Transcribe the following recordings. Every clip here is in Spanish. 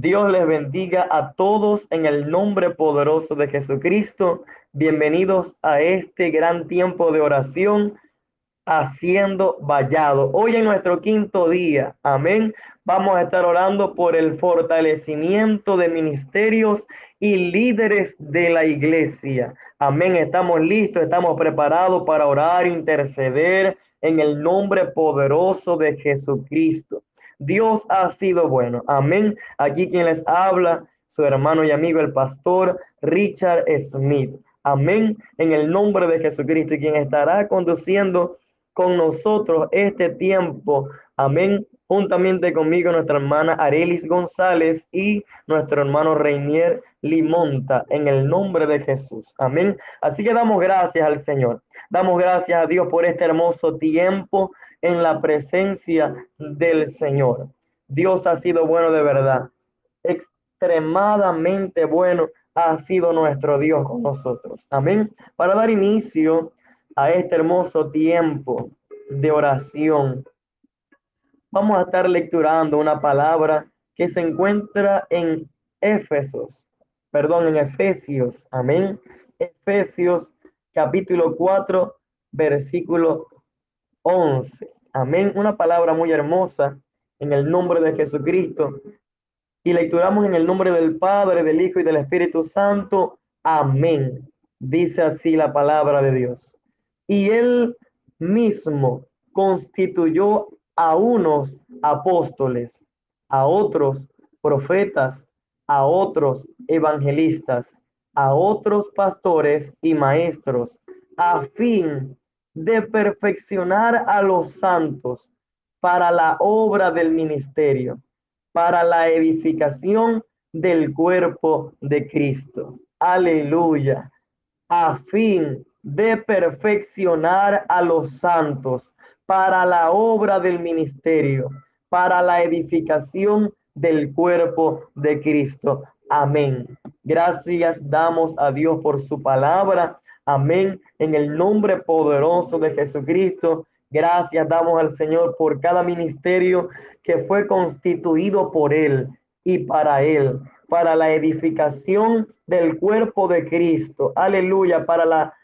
Dios les bendiga a todos en el nombre poderoso de Jesucristo. Bienvenidos a este gran tiempo de oración haciendo vallado. Hoy en nuestro quinto día, amén, vamos a estar orando por el fortalecimiento de ministerios y líderes de la iglesia. Amén, estamos listos, estamos preparados para orar, interceder en el nombre poderoso de Jesucristo. Dios ha sido bueno. Amén. Aquí quien les habla, su hermano y amigo, el pastor Richard Smith. Amén. En el nombre de Jesucristo y quien estará conduciendo con nosotros este tiempo. Amén. Juntamente conmigo nuestra hermana Arelis González y nuestro hermano Reinier Limonta, en el nombre de Jesús. Amén. Así que damos gracias al Señor. Damos gracias a Dios por este hermoso tiempo en la presencia del Señor. Dios ha sido bueno de verdad. Extremadamente bueno ha sido nuestro Dios con nosotros. Amén. Para dar inicio a este hermoso tiempo de oración, vamos a estar lecturando una palabra que se encuentra en Éfesos, perdón, en Efesios. Amén. Efesios capítulo 4, versículo 11. Amén. Una palabra muy hermosa en el nombre de Jesucristo. Y lecturamos en el nombre del Padre, del Hijo y del Espíritu Santo. Amén. Dice así la palabra de Dios. Y él mismo constituyó a unos apóstoles, a otros profetas, a otros evangelistas, a otros pastores y maestros, a fin de perfeccionar a los santos para la obra del ministerio, para la edificación del cuerpo de Cristo. Aleluya. A fin de perfeccionar a los santos para la obra del ministerio, para la edificación del cuerpo de Cristo. Amén. Gracias damos a Dios por su palabra. Amén. En el nombre poderoso de Jesucristo, gracias damos al Señor por cada ministerio que fue constituido por Él y para Él, para la edificación del cuerpo de Cristo. Aleluya, para la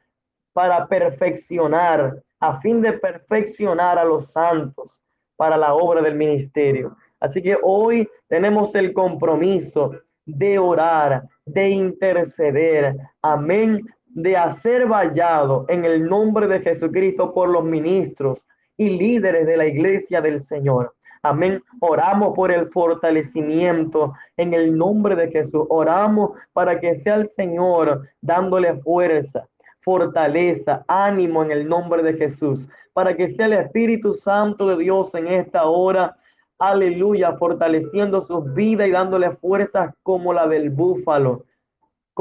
para perfeccionar, a fin de perfeccionar a los santos para la obra del ministerio. Así que hoy tenemos el compromiso de orar, de interceder. Amén de hacer vallado en el nombre de Jesucristo por los ministros y líderes de la iglesia del Señor. Amén. Oramos por el fortalecimiento en el nombre de Jesús. Oramos para que sea el Señor dándole fuerza, fortaleza, ánimo en el nombre de Jesús. Para que sea el Espíritu Santo de Dios en esta hora. Aleluya, fortaleciendo sus vidas y dándole fuerzas como la del búfalo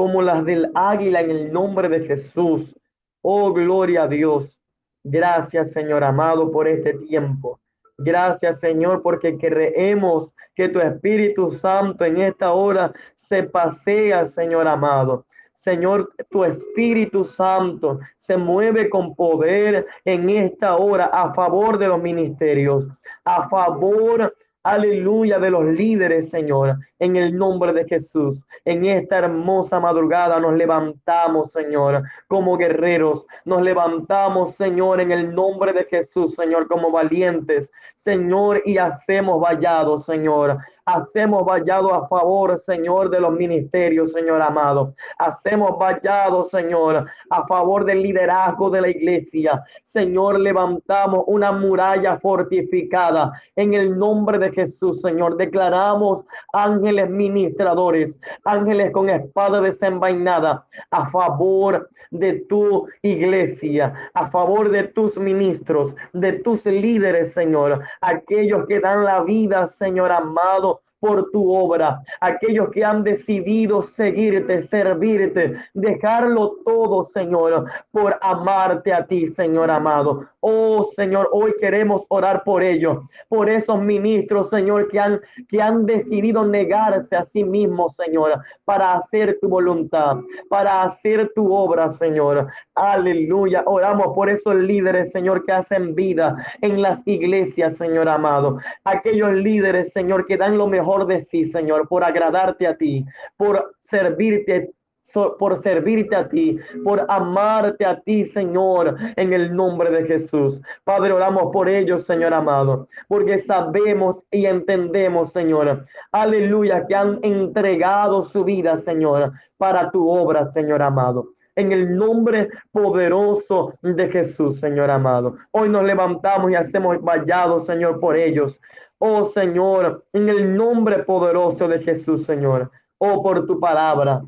como las del águila en el nombre de Jesús. Oh, gloria a Dios. Gracias, Señor amado, por este tiempo. Gracias, Señor, porque creemos que tu Espíritu Santo en esta hora se pasea, Señor amado. Señor, tu Espíritu Santo se mueve con poder en esta hora a favor de los ministerios, a favor aleluya, de los líderes, Señor, en el nombre de Jesús. En esta hermosa madrugada nos levantamos, Señor, como guerreros. Nos levantamos, Señor, en el nombre de Jesús, Señor, como valientes, Señor, y hacemos vallados, Señor. Hacemos vallado a favor, Señor, de los ministerios, Señor amado. Hacemos vallado, Señor, a favor del liderazgo de la iglesia. Señor, levantamos una muralla fortificada en el nombre de Jesús, Señor. Declaramos ángeles ministradores, ángeles con espada desenvainada a favor de tu iglesia, a favor de tus ministros, de tus líderes, Señor, aquellos que dan la vida, Señor amado, por tu obra, aquellos que han decidido seguirte, servirte, dejarlo todo, Señor, por amarte a ti, Señor amado. Oh, Señor, hoy queremos orar por ellos, por esos ministros, Señor, que han, que han decidido negarse a sí mismos, Señor, para hacer tu voluntad, para hacer tu obra, Señor. Aleluya. Oramos por esos líderes, Señor, que hacen vida en las iglesias, Señor amado. Aquellos líderes, Señor, que dan lo mejor de sí, Señor, por agradarte a ti, por servirte por servirte a ti, por amarte a ti, Señor, en el nombre de Jesús. Padre, oramos por ellos, Señor amado, porque sabemos y entendemos, Señor, aleluya, que han entregado su vida, Señor, para tu obra, Señor amado en el nombre poderoso de Jesús, Señor amado. Hoy nos levantamos y hacemos vallados, Señor, por ellos. Oh Señor, en el nombre poderoso de Jesús, Señor. Oh, por tu palabra.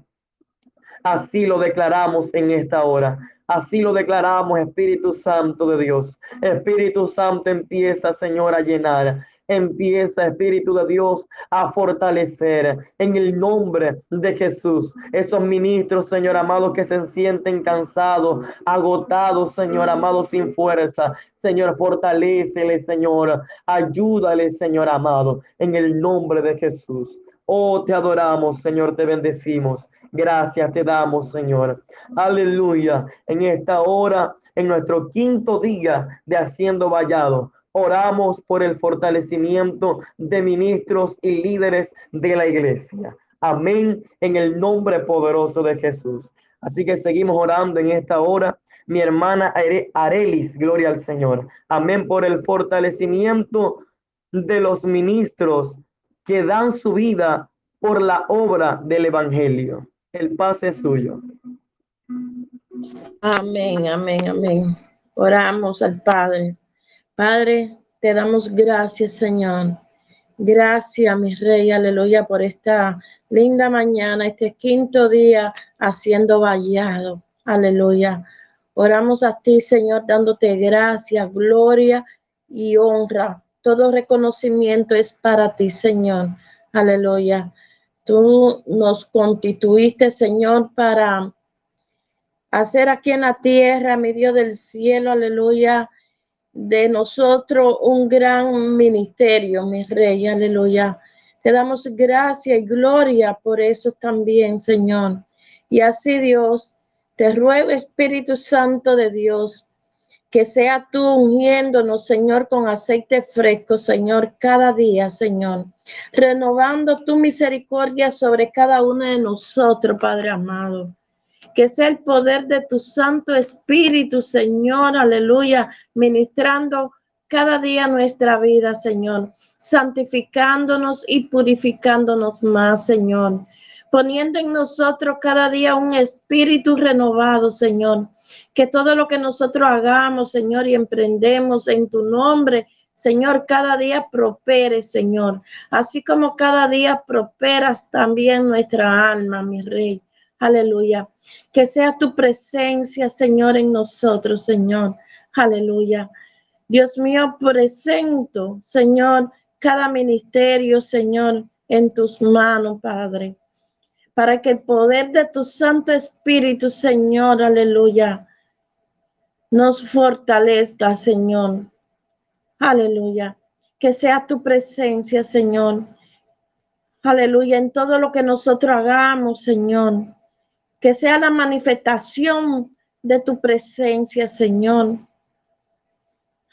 Así lo declaramos en esta hora. Así lo declaramos, Espíritu Santo de Dios. Espíritu Santo empieza, Señor, a llenar. Empieza, Espíritu de Dios, a fortalecer en el nombre de Jesús. Esos ministros, Señor amado, que se sienten cansados, agotados, Señor amado, sin fuerza. Señor, fortalecele, Señor. Ayúdale, Señor amado, en el nombre de Jesús. Oh, te adoramos, Señor, te bendecimos. Gracias te damos, Señor. Aleluya. En esta hora, en nuestro quinto día de haciendo vallado, oramos por el fortalecimiento de ministros y líderes de la iglesia. Amén. En el nombre poderoso de Jesús. Así que seguimos orando en esta hora. Mi hermana Arelis, gloria al Señor. Amén por el fortalecimiento de los ministros que dan su vida por la obra del Evangelio el paz es suyo. Amén, amén, amén. Oramos al Padre. Padre, te damos gracias, Señor. Gracias, mi Rey, aleluya, por esta linda mañana, este quinto día haciendo vallado. Aleluya. Oramos a ti, Señor, dándote gracias, gloria y honra. Todo reconocimiento es para ti, Señor. Aleluya. Tú nos constituiste, Señor, para hacer aquí en la tierra, medio del cielo, aleluya, de nosotros un gran ministerio, mi rey, aleluya. Te damos gracia y gloria por eso también, Señor. Y así, Dios, te ruego, Espíritu Santo de Dios, que sea tú ungiéndonos, Señor, con aceite fresco, Señor, cada día, Señor. Renovando tu misericordia sobre cada uno de nosotros, Padre amado. Que sea el poder de tu Santo Espíritu, Señor, aleluya, ministrando cada día nuestra vida, Señor, santificándonos y purificándonos más, Señor, poniendo en nosotros cada día un espíritu renovado, Señor, que todo lo que nosotros hagamos, Señor, y emprendemos en tu nombre, Señor, cada día prospere, Señor. Así como cada día prosperas también nuestra alma, mi Rey. Aleluya. Que sea tu presencia, Señor, en nosotros, Señor. Aleluya. Dios mío, presento, Señor, cada ministerio, Señor, en tus manos, Padre. Para que el poder de tu Santo Espíritu, Señor, aleluya, nos fortalezca, Señor. Aleluya. Que sea tu presencia, Señor. Aleluya. En todo lo que nosotros hagamos, Señor. Que sea la manifestación de tu presencia, Señor.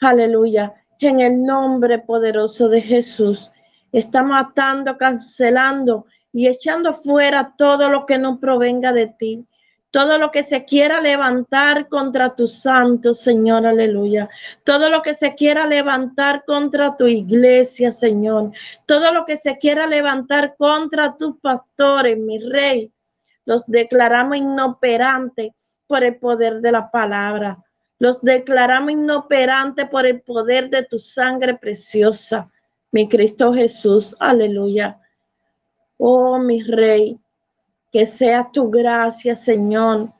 Aleluya. En el nombre poderoso de Jesús. Estamos atando, cancelando y echando fuera todo lo que no provenga de ti todo lo que se quiera levantar contra tu santo, Señor, aleluya. Todo lo que se quiera levantar contra tu iglesia, Señor. Todo lo que se quiera levantar contra tus pastores, mi rey. Los declaramos inoperantes por el poder de la palabra. Los declaramos inoperantes por el poder de tu sangre preciosa, mi Cristo Jesús, aleluya. Oh, mi rey, que sea tu gracia, Señor,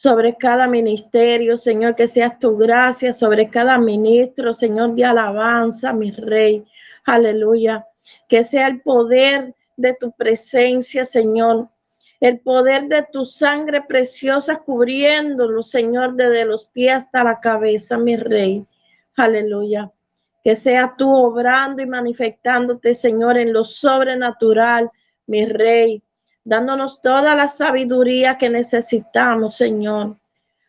sobre cada ministerio, Señor, que sea tu gracia sobre cada ministro, Señor, de alabanza, mi Rey. Aleluya. Que sea el poder de tu presencia, Señor. El poder de tu sangre preciosa cubriéndolo, Señor, desde los pies hasta la cabeza, mi Rey. Aleluya. Que sea tú obrando y manifestándote, Señor, en lo sobrenatural, mi Rey dándonos toda la sabiduría que necesitamos, Señor,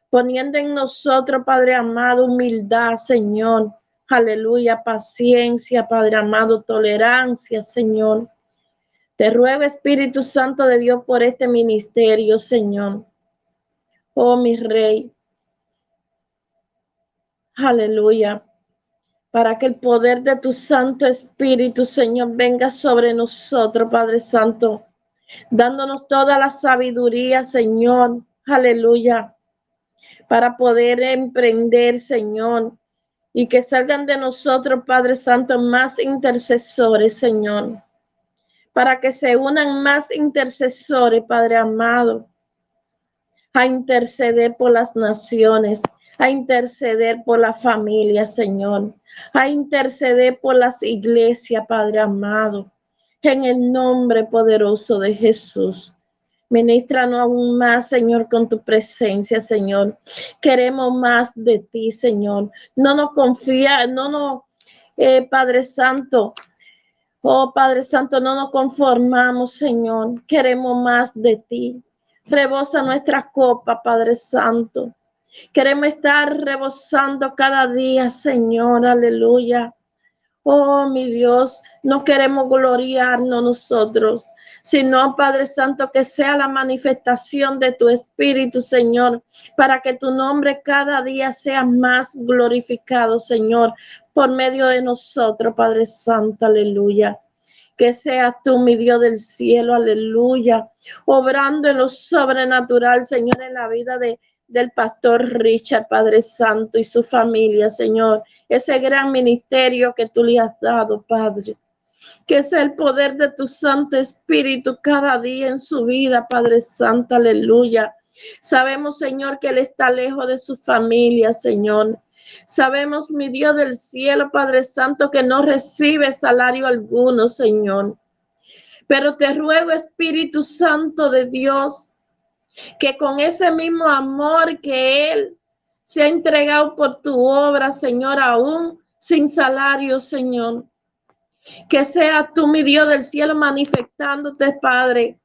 poniendo en nosotros, Padre amado, humildad, Señor. Aleluya, paciencia, Padre amado, tolerancia, Señor. Te ruego, Espíritu Santo de Dios, por este ministerio, Señor. Oh, mi Rey. Aleluya. Para que el poder de tu Santo Espíritu, Señor, venga sobre nosotros, Padre Santo, dándonos toda la sabiduría, Señor. Aleluya. Para poder emprender, Señor, y que salgan de nosotros, Padre Santo, más intercesores, Señor para que se unan más intercesores, Padre amado, a interceder por las naciones, a interceder por la familia, Señor, a interceder por las iglesias, Padre amado, en el nombre poderoso de Jesús. Ministranos aún más, Señor, con tu presencia, Señor. Queremos más de ti, Señor. No nos confía, no nos, eh, Padre Santo, Oh Padre Santo, no nos conformamos, Señor. Queremos más de ti. Rebosa nuestra copa, Padre Santo. Queremos estar rebosando cada día, Señor. Aleluya. Oh, mi Dios, no queremos gloriarnos nosotros, sino, Padre Santo, que sea la manifestación de tu Espíritu, Señor, para que tu nombre cada día sea más glorificado, Señor, por medio de nosotros, Padre Santo, aleluya. Que seas tú, mi Dios del cielo, aleluya, obrando en lo sobrenatural, Señor, en la vida de, del pastor Richard, Padre Santo, y su familia, Señor. Ese gran ministerio que tú le has dado, Padre. Que sea el poder de tu Santo Espíritu cada día en su vida, Padre Santo, aleluya. Sabemos, Señor, que Él está lejos de su familia, Señor. Sabemos, mi Dios del cielo, Padre Santo, que no recibe salario alguno, Señor. Pero te ruego, Espíritu Santo de Dios, que con ese mismo amor que Él se ha entregado por tu obra, Señor, aún sin salario, Señor. Que sea tú, mi Dios del cielo, manifestándote, Padre,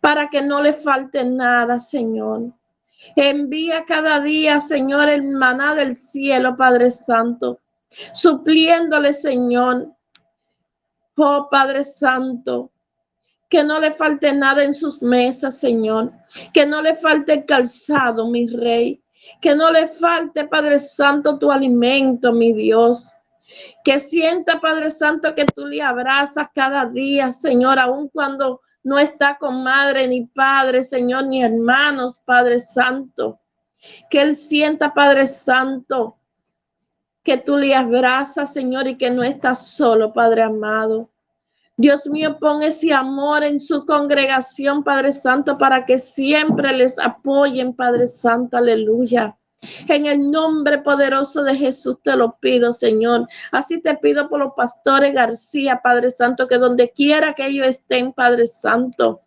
para que no le falte nada, Señor. Envía cada día, Señor, el maná del cielo, Padre Santo, supliéndole, Señor. Oh, Padre Santo, que no le falte nada en sus mesas, Señor. Que no le falte calzado, mi Rey. Que no le falte, Padre Santo, tu alimento, mi Dios. Que sienta, Padre Santo, que tú le abrazas cada día, Señor, aun cuando no está con madre ni padre, Señor, ni hermanos, Padre Santo. Que Él sienta, Padre Santo, que tú le abrazas, Señor, y que no estás solo, Padre amado. Dios mío, pon ese amor en su congregación, Padre Santo, para que siempre les apoyen, Padre Santo, aleluya. En el nombre poderoso de Jesús te lo pido, Señor. Así te pido por los pastores García, Padre Santo, que donde quiera que ellos estén, Padre Santo,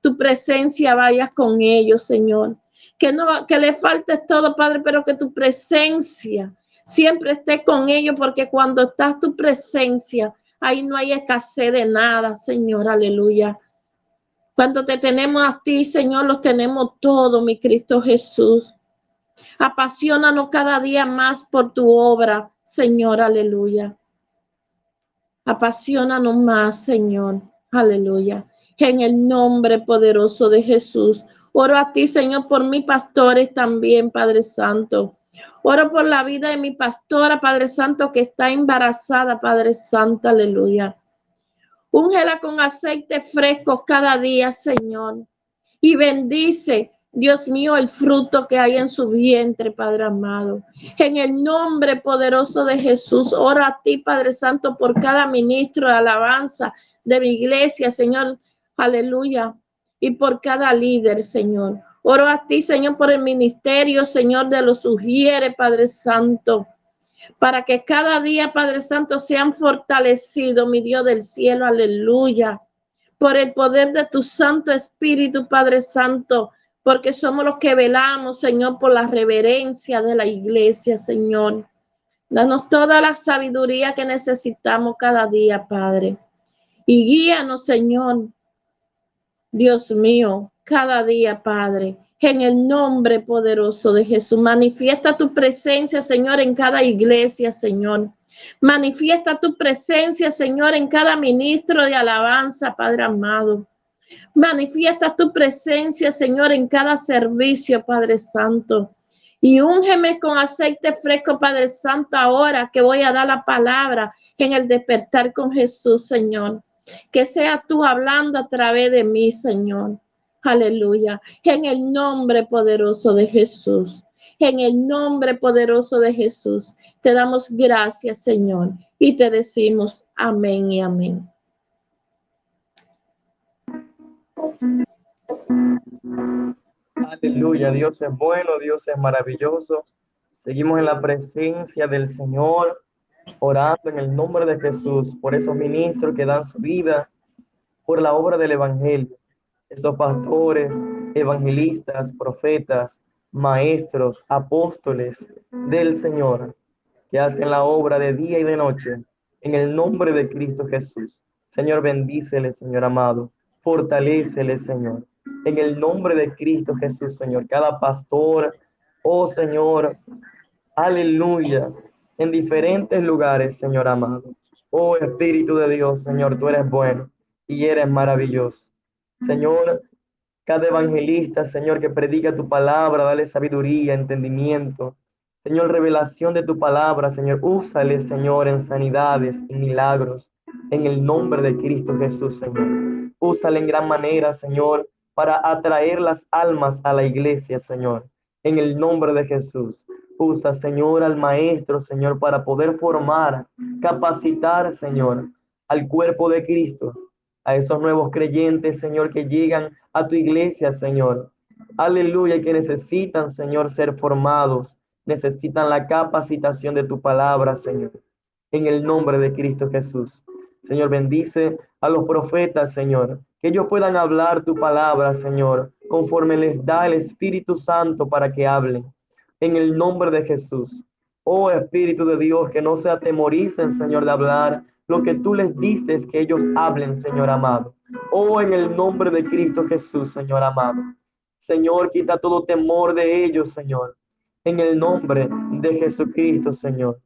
tu presencia vaya con ellos, Señor. Que no que le falte todo, Padre, pero que tu presencia siempre esté con ellos, porque cuando estás tu presencia, ahí no hay escasez de nada, Señor, aleluya. Cuando te tenemos a ti, Señor, los tenemos todo, mi Cristo Jesús. Apasionanos cada día más por tu obra, Señor, aleluya. Apasionanos más, Señor, aleluya. En el nombre poderoso de Jesús. Oro a ti, Señor, por mis pastores también, Padre Santo. Oro por la vida de mi pastora, Padre Santo, que está embarazada, Padre Santo, aleluya. Úngela con aceite fresco cada día, Señor. Y bendice Dios mío, el fruto que hay en su vientre, Padre amado. En el nombre poderoso de Jesús, ora a ti, Padre Santo, por cada ministro de alabanza de mi iglesia, Señor. Aleluya. Y por cada líder, Señor. Oro a ti, Señor, por el ministerio, Señor, de los sugieres, Padre Santo. Para que cada día, Padre Santo, sean fortalecidos, mi Dios del cielo. Aleluya. Por el poder de tu Santo Espíritu, Padre Santo porque somos los que velamos, Señor, por la reverencia de la iglesia, Señor. Danos toda la sabiduría que necesitamos cada día, Padre. Y guíanos, Señor, Dios mío, cada día, Padre, en el nombre poderoso de Jesús. Manifiesta tu presencia, Señor, en cada iglesia, Señor. Manifiesta tu presencia, Señor, en cada ministro de alabanza, Padre amado. Manifiesta tu presencia, Señor, en cada servicio, Padre Santo. Y úngeme con aceite fresco, Padre Santo, ahora que voy a dar la palabra en el despertar con Jesús, Señor. Que sea tú hablando a través de mí, Señor. Aleluya. En el nombre poderoso de Jesús. En el nombre poderoso de Jesús. Te damos gracias, Señor. Y te decimos amén y amén. Aleluya, Dios es bueno, Dios es maravilloso. Seguimos en la presencia del Señor, orando en el nombre de Jesús por esos ministros que dan su vida por la obra del Evangelio. Esos pastores, evangelistas, profetas, maestros, apóstoles del Señor, que hacen la obra de día y de noche en el nombre de Cristo Jesús. Señor, bendícele, Señor amado. Fortalécele, Señor en el nombre de Cristo Jesús, Señor. Cada pastor, oh Señor, aleluya, en diferentes lugares, Señor amado. Oh Espíritu de Dios, Señor, tú eres bueno y eres maravilloso. Señor, cada evangelista, Señor, que predica tu palabra, dale sabiduría, entendimiento. Señor, revelación de tu palabra, Señor, úsale, Señor, en sanidades y milagros, en el nombre de Cristo Jesús, Señor. Úsale en gran manera, Señor, para atraer las almas a la iglesia, Señor. En el nombre de Jesús. Usa, Señor, al maestro, Señor, para poder formar, capacitar, Señor, al cuerpo de Cristo, a esos nuevos creyentes, Señor, que llegan a tu iglesia, Señor. Aleluya, que necesitan, Señor, ser formados, necesitan la capacitación de tu palabra, Señor. En el nombre de Cristo Jesús. Señor, bendice a los profetas, Señor, que ellos puedan hablar tu palabra, Señor, conforme les da el Espíritu Santo para que hablen. En el nombre de Jesús. Oh Espíritu de Dios, que no se atemoricen, Señor, de hablar lo que tú les dices que ellos hablen, Señor amado. Oh, en el nombre de Cristo Jesús, Señor amado. Señor, quita todo temor de ellos, Señor. En el nombre de Jesucristo, Señor.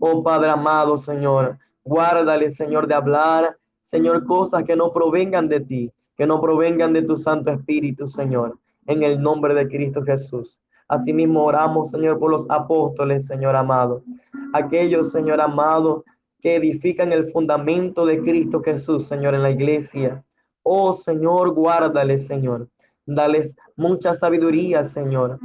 Oh Padre amado, Señor, guárdale, Señor, de hablar Señor, cosas que no provengan de ti, que no provengan de tu Santo Espíritu, Señor, en el nombre de Cristo Jesús. Asimismo oramos, Señor, por los apóstoles, Señor amado. Aquellos, Señor amado, que edifican el fundamento de Cristo Jesús, Señor, en la iglesia. Oh, Señor, guárdales, Señor. Dales mucha sabiduría, Señor,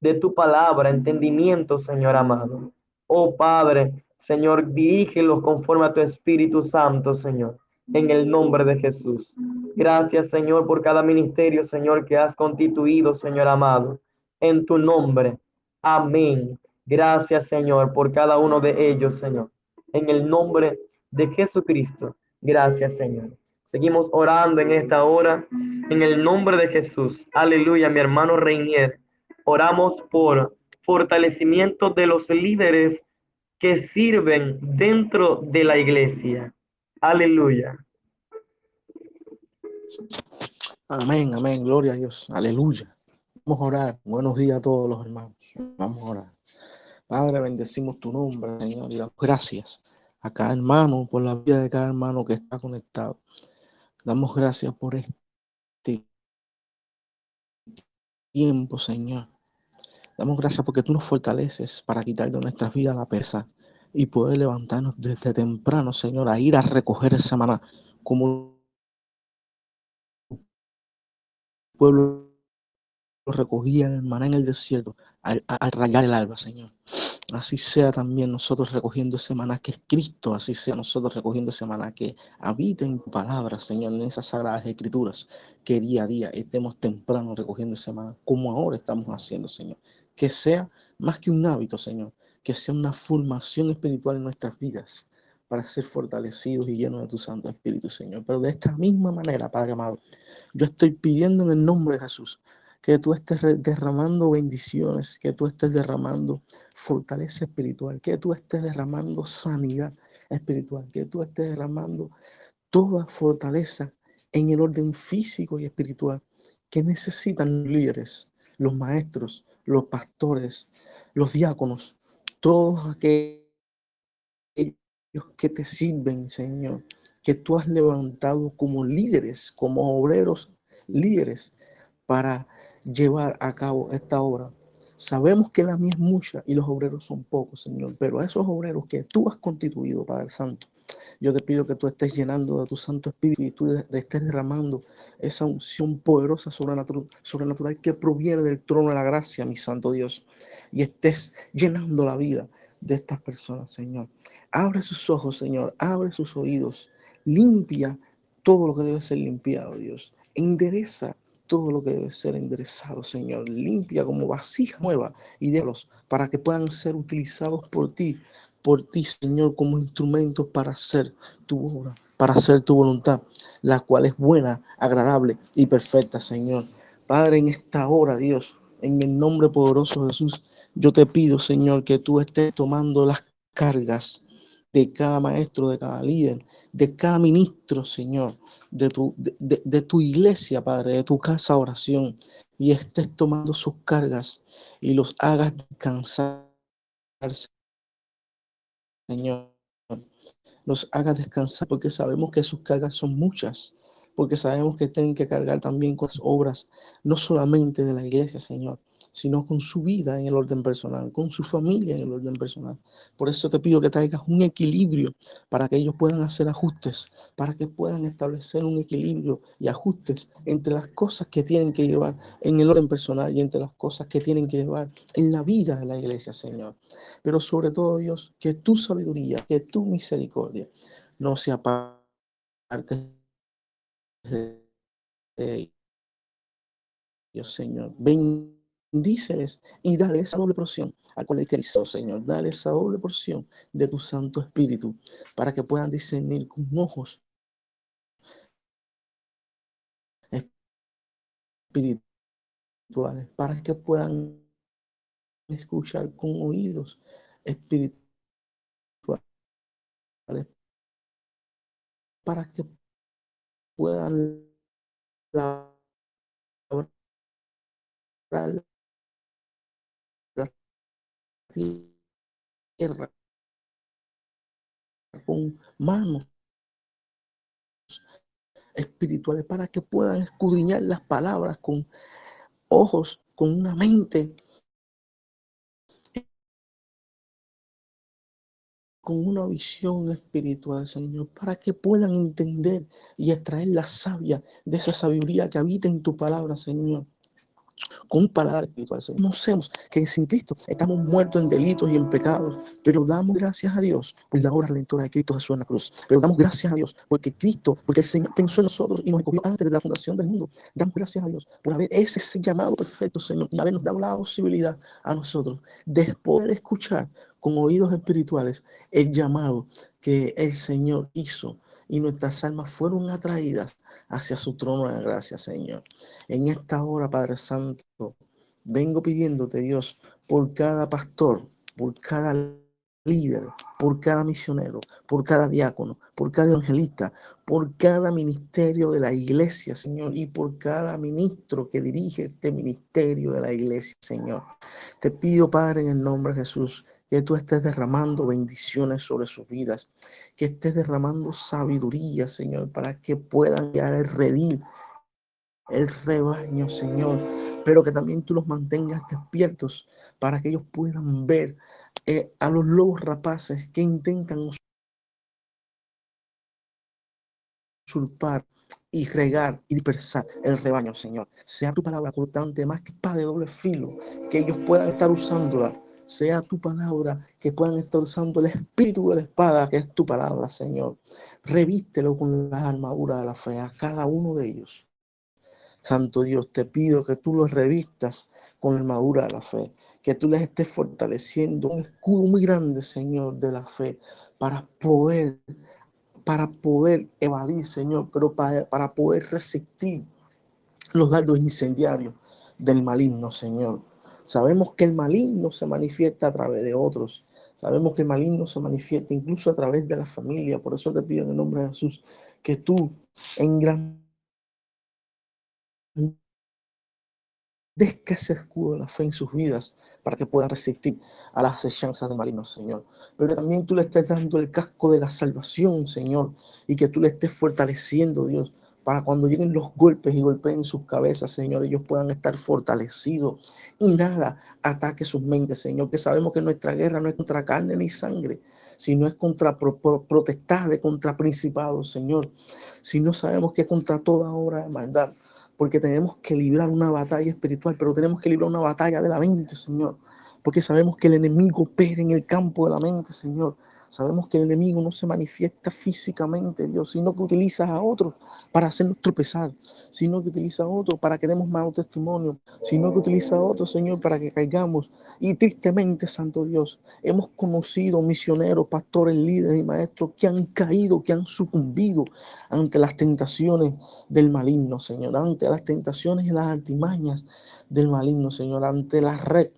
de tu palabra, entendimiento, Señor amado. Oh, Padre, Señor, dirígelos conforme a tu Espíritu Santo, Señor en el nombre de Jesús. Gracias, Señor, por cada ministerio, Señor, que has constituido, Señor amado, en tu nombre. Amén. Gracias, Señor, por cada uno de ellos, Señor. En el nombre de Jesucristo. Gracias, Señor. Seguimos orando en esta hora. En el nombre de Jesús. Aleluya, mi hermano Reinier. Oramos por fortalecimiento de los líderes que sirven dentro de la iglesia. Aleluya. Amén, amén, gloria a Dios, aleluya. Vamos a orar. Buenos días a todos los hermanos. Vamos a orar. Padre, bendecimos tu nombre, Señor, y damos gracias a cada hermano por la vida de cada hermano que está conectado. Damos gracias por este tiempo, Señor. Damos gracias porque tú nos fortaleces para quitar de nuestras vidas la pesa y poder levantarnos desde temprano, Señor, a ir a recoger esa maná como el pueblo recogía el maná en el desierto al, al, rayar el alba, Señor. Así sea también nosotros recogiendo ese maná que es Cristo, así sea nosotros recogiendo ese maná que habita en tu palabra, Señor, en esas sagradas escrituras, que día a día estemos temprano recogiendo ese maná, como ahora estamos haciendo, Señor. Que sea más que un hábito, Señor, que sea una formación espiritual en nuestras vidas para ser fortalecidos y llenos de tu Santo Espíritu, Señor. Pero de esta misma manera, Padre amado, yo estoy pidiendo en el nombre de Jesús que tú estés derramando bendiciones, que tú estés derramando fortaleza espiritual, que tú estés derramando sanidad espiritual, que tú estés derramando toda fortaleza en el orden físico y espiritual que necesitan líderes, los maestros, los pastores, los diáconos, todos aquellos que te sirven, Señor, que tú has levantado como líderes, como obreros líderes para llevar a cabo esta obra. Sabemos que la mía es mucha y los obreros son pocos, Señor, pero a esos obreros que tú has constituido, Padre Santo, yo te pido que tú estés llenando de tu Santo Espíritu y tú estés derramando esa unción poderosa sobrenatural, sobrenatural que proviene del trono de la gracia, mi Santo Dios, y estés llenando la vida de estas personas, Señor. Abre sus ojos, Señor, abre sus oídos, limpia todo lo que debe ser limpiado, Dios. Endereza todo lo que debe ser enderezado, Señor. Limpia como vasija nueva y déjalos para que puedan ser utilizados por ti, por ti, Señor, como instrumentos para hacer tu obra, para hacer tu voluntad, la cual es buena, agradable y perfecta, Señor. Padre, en esta hora, Dios, en el nombre poderoso de Jesús, yo te pido, Señor, que tú estés tomando las cargas de cada maestro, de cada líder, de cada ministro, Señor, de tu, de, tu iglesia, Padre, de tu casa oración, y estés tomando sus cargas y los hagas descansar, Señor. Los hagas descansar porque sabemos que sus cargas son muchas, porque sabemos que tienen que cargar también con las obras, no solamente de la iglesia, Señor, sino con su vida en el orden personal, con su familia en el orden personal. Por eso te pido que traigas un equilibrio para que ellos puedan hacer ajustes, para que puedan establecer un equilibrio y ajustes entre las cosas que tienen que llevar en el orden personal y entre las cosas que tienen que llevar en la vida de la iglesia, Señor. Pero sobre todo, Dios, que tu sabiduría, que tu misericordia no sea parte de Dios, Señor. Bendíceles y dale esa doble porción al cual hizo, Señor. Dale esa doble porción de tu Santo Espíritu para que puedan discernir con ojos espirituales, para que puedan escuchar con oídos espirituales, para que puedan labrar tierra con manos espirituales para que puedan escudriñar las palabras con ojos, con una mente, con una visión espiritual, Señor, para que puedan entender y extraer la savia de esa sabiduría que habita en tu palabra, Señor espiritual. Conocemos que sin Cristo estamos muertos en delitos y en pecados, pero damos gracias a Dios por la obra redentora de Cristo Jesús en la cruz. Pero damos gracias a Dios porque Cristo, porque el Señor pensó en nosotros y nos escogió antes de la fundación del mundo. Damos gracias a Dios por haber ese, ese llamado perfecto, Señor, y habernos dado la posibilidad a nosotros de poder escuchar con oídos espirituales el llamado que el Señor hizo y nuestras almas fueron atraídas hacia su trono de gracia, Señor. En esta hora, Padre Santo, vengo pidiéndote, Dios, por cada pastor, por cada líder, por cada misionero, por cada diácono, por cada evangelista, por cada ministerio de la iglesia, Señor, y por cada ministro que dirige este ministerio de la iglesia, Señor. Te pido, Padre, en el nombre de Jesús, que tú estés derramando bendiciones sobre sus vidas, que estés derramando sabiduría, Señor, para que puedan guiar el redil, el rebaño, Señor, pero que también tú los mantengas despiertos para que ellos puedan ver eh, a los lobos rapaces que intentan usurpar y regar y dispersar el rebaño, Señor. Sea tu palabra cortante más que espada de doble filo, que ellos puedan estar usándola sea tu palabra, que puedan estar usando el espíritu de la espada, que es tu palabra, Señor. Revístelo con la armadura de la fe a cada uno de ellos. Santo Dios, te pido que tú los revistas con la armadura de la fe, que tú les estés fortaleciendo un escudo muy grande, Señor, de la fe, para poder, para poder evadir, Señor, pero para, para poder resistir los dardos incendiarios del maligno, Señor. Sabemos que el maligno se manifiesta a través de otros. Sabemos que el maligno se manifiesta incluso a través de la familia. Por eso te pido en el nombre de Jesús que tú en gran Desca ese escudo de la fe en sus vidas para que puedan resistir a las acechanzas de malignos, Señor. Pero también tú le estés dando el casco de la salvación, Señor, y que tú le estés fortaleciendo, Dios, para cuando lleguen los golpes y golpeen sus cabezas, Señor, ellos puedan estar fortalecidos y nada ataque sus mentes, Señor, que sabemos que nuestra guerra no es contra carne ni sangre, sino es contra pro, de contra principados, Señor. Si no sabemos que contra toda obra de maldad porque tenemos que librar una batalla espiritual, pero tenemos que librar una batalla de la mente, Señor, porque sabemos que el enemigo opera en el campo de la mente, Señor. Sabemos que el enemigo no se manifiesta físicamente, Dios, sino que utiliza a otros para hacernos tropezar, sino que utiliza a otros para que demos malo testimonio, sino que utiliza a otros, Señor, para que caigamos. Y tristemente, Santo Dios, hemos conocido misioneros, pastores, líderes y maestros que han caído, que han sucumbido ante las tentaciones del maligno, Señor, ante las tentaciones y las artimañas del maligno, Señor, ante la red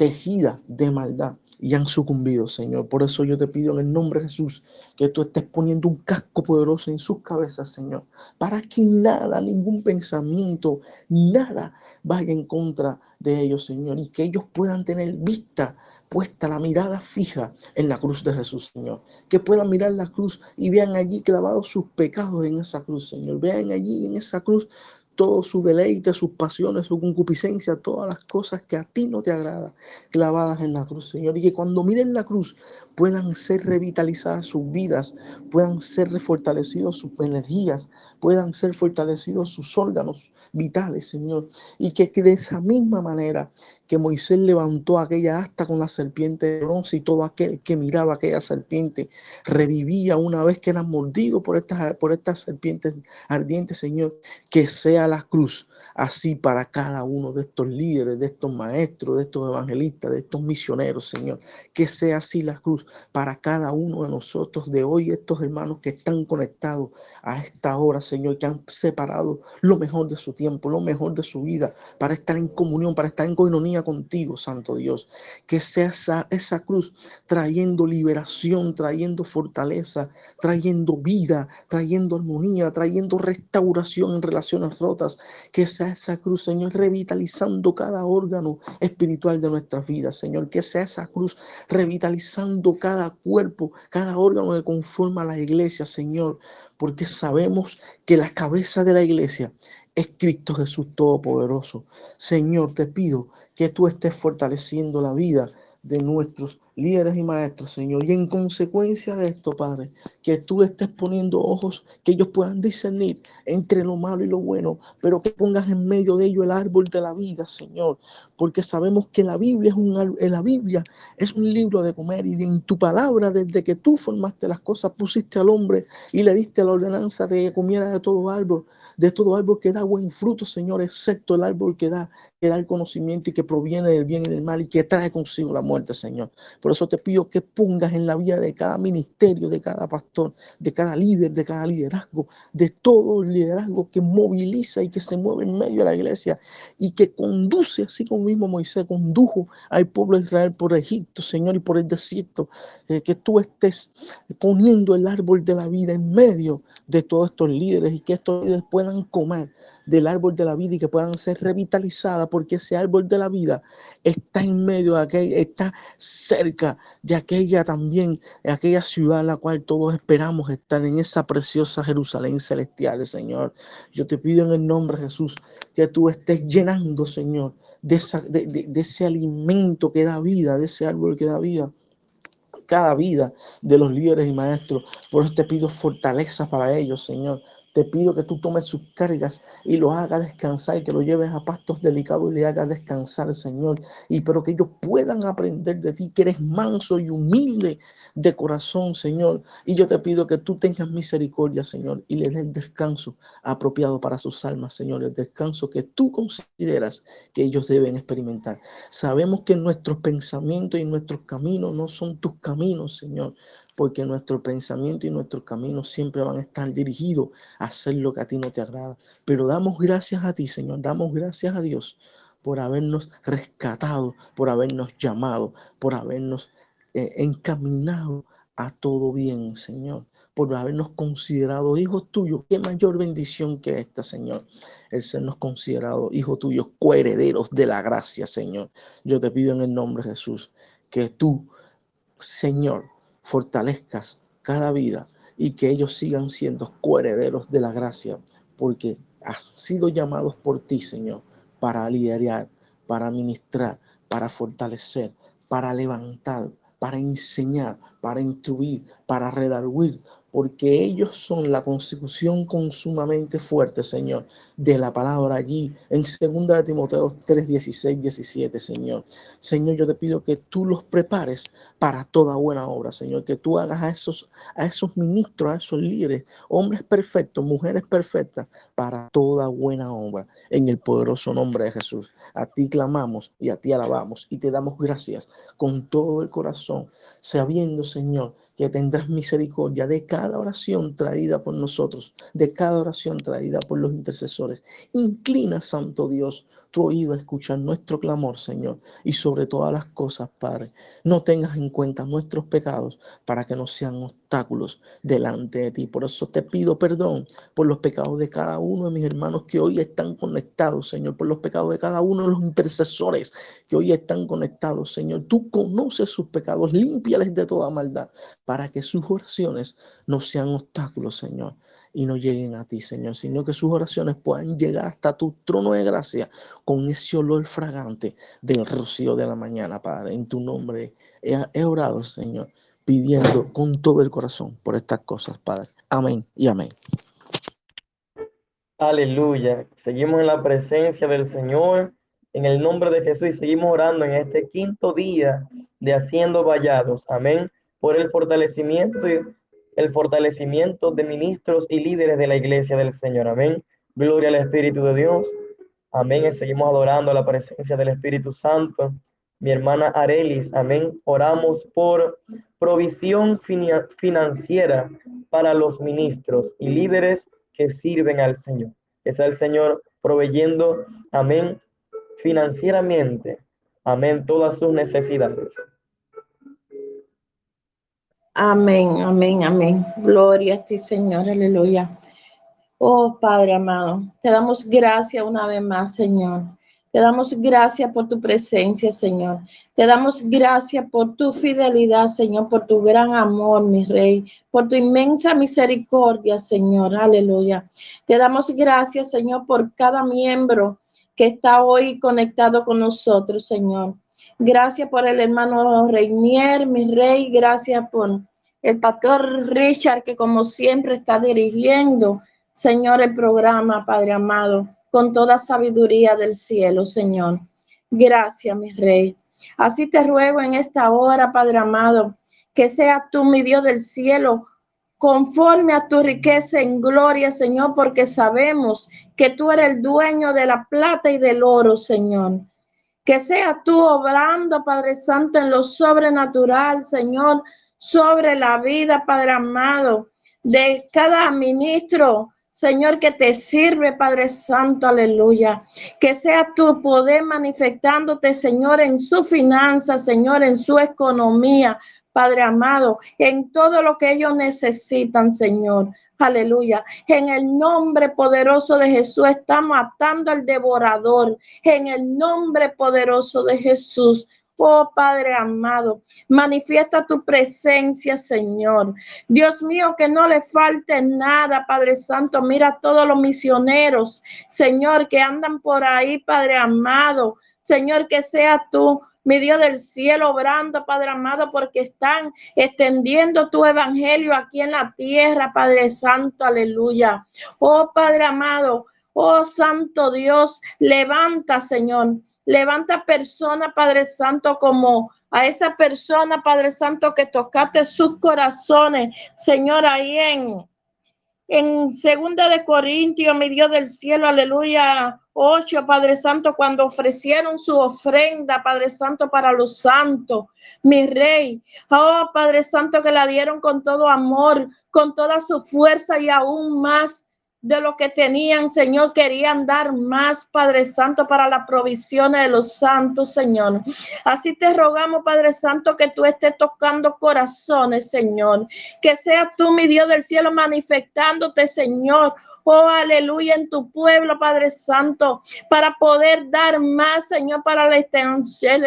tejida de maldad y han sucumbido, Señor. Por eso yo te pido en el nombre de Jesús que tú estés poniendo un casco poderoso en sus cabezas, Señor, para que nada, ningún pensamiento, nada vaya en contra de ellos, Señor, y que ellos puedan tener vista puesta la mirada fija en la cruz de Jesús, Señor. Que puedan mirar la cruz y vean allí clavados sus pecados en esa cruz, Señor. Vean allí en esa cruz todo su deleite, sus pasiones, su concupiscencia, todas las cosas que a ti no te agrada, clavadas en la cruz, Señor. Y que cuando miren la cruz puedan ser revitalizadas sus vidas, puedan ser refortalecidos sus energías, puedan ser fortalecidos sus órganos vitales, Señor. Y que, de esa misma manera que Moisés levantó aquella asta con la serpiente de bronce y todo aquel que miraba aquella serpiente revivía una vez que era mordido por estas, por estas serpientes ardientes, Señor, que sea la cruz así para cada uno de estos líderes, de estos maestros, de estos evangelistas, de estos misioneros, Señor, que sea así la cruz para cada uno de nosotros de hoy, estos hermanos que están conectados a esta hora, Señor, que han separado lo mejor de su tiempo, lo mejor de su vida, para estar en comunión, para estar en coinonía contigo, Santo Dios. Que sea esa, esa cruz trayendo liberación, trayendo fortaleza, trayendo vida, trayendo armonía, trayendo restauración en relaciones rotas. Que sea esa cruz, Señor, revitalizando cada órgano espiritual de nuestras vidas, Señor. Que sea esa cruz revitalizando cada cuerpo, cada órgano que conforma la iglesia, Señor. Porque sabemos que la cabeza de la iglesia es Cristo Jesús Todopoderoso. Señor, te pido que tú estés fortaleciendo la vida de nuestros líderes y maestros, Señor. Y en consecuencia de esto, Padre, que tú estés poniendo ojos que ellos puedan discernir entre lo malo y lo bueno, pero que pongas en medio de ellos el árbol de la vida, Señor. Porque sabemos que la Biblia es un, la Biblia es un libro de comer y en tu palabra, desde que tú formaste las cosas, pusiste al hombre y le diste la ordenanza de que comiera de todo árbol, de todo árbol que da buen fruto, Señor, excepto el árbol que da, que da el conocimiento y que proviene del bien y del mal y que trae consigo la muerte, Señor. Por eso te pido que pongas en la vida de cada ministerio, de cada pastor, de cada líder, de cada liderazgo, de todo el liderazgo que moviliza y que se mueve en medio de la iglesia y que conduce, así como mismo Moisés condujo al pueblo de Israel por Egipto, Señor, y por el desierto, eh, que tú estés poniendo el árbol de la vida en medio de todos estos líderes y que estos líderes puedan comer del árbol de la vida y que puedan ser revitalizadas porque ese árbol de la vida está en medio de aquel, está cerca de aquella también, de aquella ciudad en la cual todos esperamos estar en esa preciosa Jerusalén celestial, Señor. Yo te pido en el nombre de Jesús que tú estés llenando, Señor, de, de ese alimento que da vida, de ese árbol que da vida cada vida de los líderes y maestros. Por eso te pido fortaleza para ellos, Señor. Te pido que tú tomes sus cargas y lo hagas descansar, que lo lleves a pastos delicados y le hagas descansar, Señor. Y pero que ellos puedan aprender de ti, que eres manso y humilde de corazón, Señor. Y yo te pido que tú tengas misericordia, Señor, y le des descanso apropiado para sus almas, Señor. El descanso que tú consideras que ellos deben experimentar. Sabemos que nuestros pensamientos y nuestros caminos no son tus caminos, Señor porque nuestro pensamiento y nuestro camino siempre van a estar dirigidos a hacer lo que a ti no te agrada. Pero damos gracias a ti, Señor, damos gracias a Dios por habernos rescatado, por habernos llamado, por habernos eh, encaminado a todo bien, Señor, por habernos considerado hijos tuyos. Qué mayor bendición que esta, Señor, el sernos considerados hijos tuyos, coherederos de la gracia, Señor. Yo te pido en el nombre de Jesús que tú, Señor, fortalezcas cada vida y que ellos sigan siendo coherederos de la gracia, porque han sido llamados por ti, Señor, para liderar, para ministrar, para fortalecer, para levantar, para enseñar, para instruir, para redarguir, porque ellos son la constitución consumamente fuerte, Señor, de la palabra allí en 2 de Timoteo 3, 16, 17, Señor. Señor, yo te pido que tú los prepares para toda buena obra, Señor, que tú hagas a esos, a esos ministros, a esos líderes, hombres perfectos, mujeres perfectas, para toda buena obra, en el poderoso nombre de Jesús. A ti clamamos y a ti alabamos y te damos gracias con todo el corazón, sabiendo, Señor, que tendrás misericordia de cada oración traída por nosotros, de cada oración traída por los intercesores. Inclina, Santo Dios, tu oído a escuchar nuestro clamor, Señor, y sobre todas las cosas, Padre, no tengas en cuenta nuestros pecados para que no sean obstáculos delante de ti. Por eso te pido perdón por los pecados de cada uno de mis hermanos que hoy están conectados, Señor, por los pecados de cada uno de los intercesores que hoy están conectados, Señor. Tú conoces sus pecados, límpiales de toda maldad para que sus oraciones no sean obstáculos, Señor y no lleguen a ti, Señor, sino que sus oraciones puedan llegar hasta tu trono de gracia con ese olor fragante del rocío de la mañana, Padre. En tu nombre he, orado, Señor, pidiendo con todo el corazón por estas cosas, Padre. Amén y amén. Aleluya. Seguimos en la presencia del Señor, en el nombre de Jesús, y seguimos orando en este quinto día de Haciendo Vallados. Amén. Por el fortalecimiento y el fortalecimiento de ministros y líderes de la iglesia del Señor. Amén. Gloria al Espíritu de Dios. Amén. Seguimos adorando la presencia del Espíritu Santo. Mi hermana Arelis, amén. Oramos por provisión financiera para los ministros y líderes que sirven al Señor. Que sea el Señor proveyendo, amén, financieramente, amén, todas sus necesidades. Amén, amén, amén. Gloria a ti, Señor, aleluya. Oh Padre amado, te damos gracias una vez más, Señor. Te damos gracias por tu presencia, Señor. Te damos gracias por tu fidelidad, Señor, por tu gran amor, mi Rey, por tu inmensa misericordia, Señor. Aleluya. Te damos gracias, Señor, por cada miembro que está hoy conectado con nosotros, Señor. Gracias por el hermano Reinier, mi Rey. Gracias por el pastor Richard, que como siempre está dirigiendo, Señor, el programa, Padre amado, con toda sabiduría del cielo, Señor. Gracias, mi Rey. Así te ruego en esta hora, Padre amado, que sea tú, mi Dios del cielo, conforme a tu riqueza en gloria, Señor, porque sabemos que tú eres el dueño de la plata y del oro, Señor. Que sea tú obrando, Padre Santo, en lo sobrenatural, Señor, sobre la vida, Padre amado, de cada ministro, Señor, que te sirve, Padre Santo, aleluya. Que sea tu poder manifestándote, Señor, en su finanza, Señor, en su economía, Padre amado, en todo lo que ellos necesitan, Señor. Aleluya. En el nombre poderoso de Jesús estamos atando al devorador. En el nombre poderoso de Jesús Oh Padre amado, manifiesta tu presencia, Señor. Dios mío, que no le falte nada, Padre Santo. Mira a todos los misioneros, Señor, que andan por ahí, Padre amado. Señor, que sea tú mi Dios del cielo, obrando, Padre amado, porque están extendiendo tu evangelio aquí en la tierra, Padre Santo, aleluya. Oh Padre amado, oh Santo Dios, levanta, Señor, Levanta persona, Padre Santo, como a esa persona, Padre Santo, que tocaste sus corazones, Señor, ahí en, en segunda de Corintios, mi Dios del cielo, aleluya, 8, Padre Santo, cuando ofrecieron su ofrenda, Padre Santo, para los santos, mi Rey, oh Padre Santo, que la dieron con todo amor, con toda su fuerza y aún más de lo que tenían, Señor, querían dar más, Padre Santo, para la provisión de los santos, Señor. Así te rogamos, Padre Santo, que tú estés tocando corazones, Señor. Que sea tú, mi Dios del cielo, manifestándote, Señor Oh, aleluya, en tu pueblo, Padre Santo, para poder dar más, Señor, para la extensión,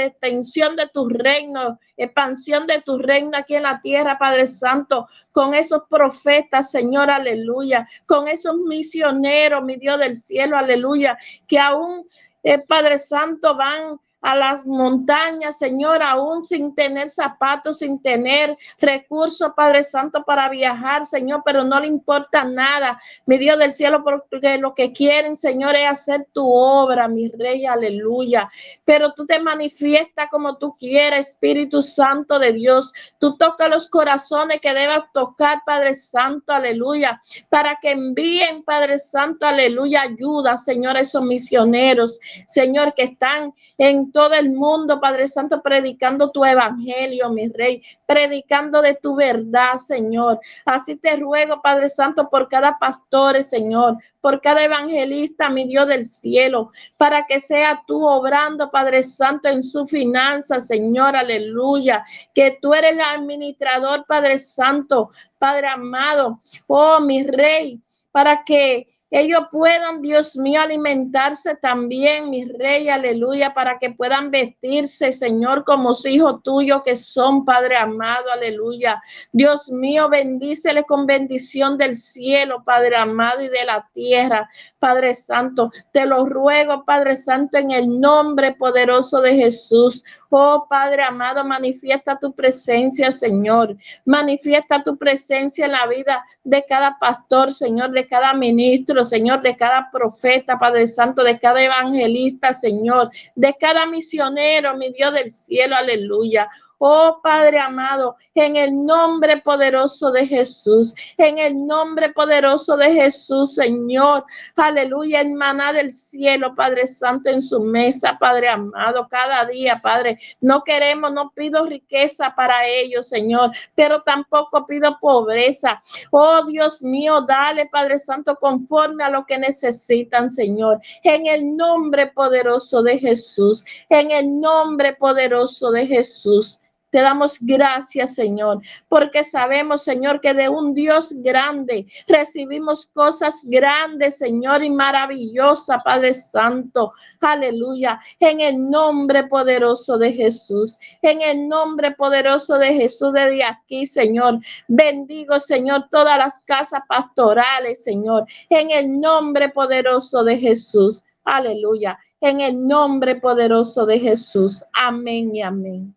de tu reino, expansión de tu reino aquí en la tierra, Padre Santo, con esos profetas, Señor, aleluya, con esos misioneros, mi Dios del cielo, aleluya, que aún, eh, Padre Santo, van a las montañas, Señor, aún sin tener zapatos, sin tener recursos, Padre Santo, para viajar, Señor, pero no le importa nada, mi Dios del cielo, porque lo que quieren, Señor, es hacer tu obra, mi Rey, aleluya. Pero tú te manifiestas como tú quieres, Espíritu Santo de Dios. Tú tocas los corazones que debas tocar, Padre Santo, aleluya, para que envíen, Padre Santo, aleluya, ayuda, Señor, a esos misioneros, Señor, que están en todo el mundo, Padre Santo, predicando tu evangelio, mi rey, predicando de tu verdad, Señor. Así te ruego, Padre Santo, por cada pastor, Señor, por cada evangelista, mi Dios del cielo, para que sea tú obrando, Padre Santo, en su finanza, Señor, aleluya, que tú eres el administrador, Padre Santo, Padre amado, oh mi rey, para que ellos puedan, Dios mío, alimentarse también, mi rey, aleluya, para que puedan vestirse, Señor, como hijos tuyos que son, Padre amado, aleluya. Dios mío, bendícele con bendición del cielo, Padre amado, y de la tierra, Padre Santo. Te lo ruego, Padre Santo, en el nombre poderoso de Jesús. Oh Padre amado, manifiesta tu presencia, Señor. Manifiesta tu presencia en la vida de cada pastor, Señor, de cada ministro, Señor, de cada profeta, Padre Santo, de cada evangelista, Señor, de cada misionero, mi Dios del cielo, aleluya. Oh Padre amado, en el nombre poderoso de Jesús, en el nombre poderoso de Jesús, Señor. Aleluya, hermana del cielo, Padre Santo, en su mesa, Padre amado, cada día, Padre. No queremos, no pido riqueza para ellos, Señor, pero tampoco pido pobreza. Oh Dios mío, dale, Padre Santo, conforme a lo que necesitan, Señor. En el nombre poderoso de Jesús, en el nombre poderoso de Jesús. Te damos gracias, Señor, porque sabemos, Señor, que de un Dios grande recibimos cosas grandes, Señor, y maravillosas, Padre Santo. Aleluya. En el nombre poderoso de Jesús, en el nombre poderoso de Jesús, desde aquí, Señor. Bendigo, Señor, todas las casas pastorales, Señor, en el nombre poderoso de Jesús. Aleluya. En el nombre poderoso de Jesús. Amén y amén.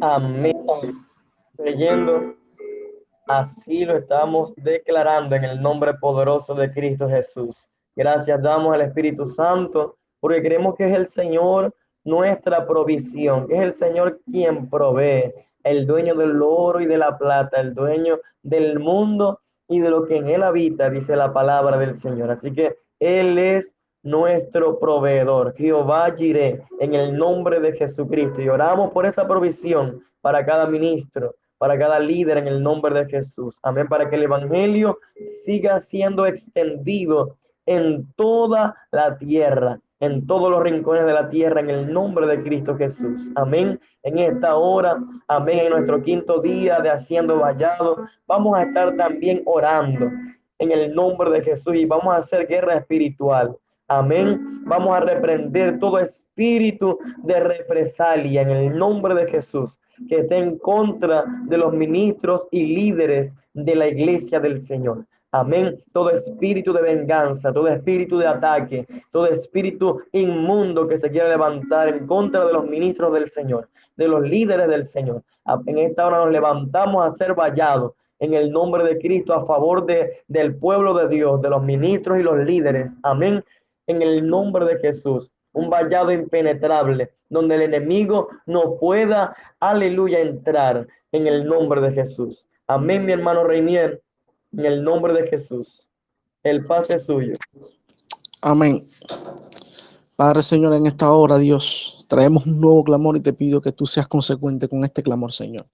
Amén. Leyendo, así lo estamos declarando en el nombre poderoso de Cristo Jesús. Gracias damos al Espíritu Santo porque creemos que es el Señor nuestra provisión, que es el Señor quien provee, el dueño del oro y de la plata, el dueño del mundo y de lo que en él habita, dice la palabra del Señor. Así que Él es nuestro proveedor, Jehová Jireh, en el nombre de Jesucristo. Y oramos por esa provisión para cada ministro, para cada líder en el nombre de Jesús. Amén, para que el Evangelio siga siendo extendido en toda la tierra, en todos los rincones de la tierra, en el nombre de Cristo Jesús. Amén. En esta hora, amén, en nuestro quinto día de haciendo vallado, vamos a estar también orando en el nombre de Jesús y vamos a hacer guerra espiritual. Amén. Vamos a reprender todo espíritu de represalia en el nombre de Jesús que esté en contra de los ministros y líderes de la iglesia del Señor. Amén. Todo espíritu de venganza, todo espíritu de ataque, todo espíritu inmundo que se quiera levantar en contra de los ministros del Señor, de los líderes del Señor. En esta hora nos levantamos a ser vallados en el nombre de Cristo a favor de, del pueblo de Dios, de los ministros y los líderes. Amén en el nombre de Jesús. Un vallado impenetrable, donde el enemigo no pueda, aleluya, entrar en el nombre de Jesús. Amén, mi hermano Reinier, en el nombre de Jesús. El paz es suyo. Amén. Padre Señor, en esta hora, Dios, traemos un nuevo clamor y te pido que tú seas consecuente con este clamor, Señor.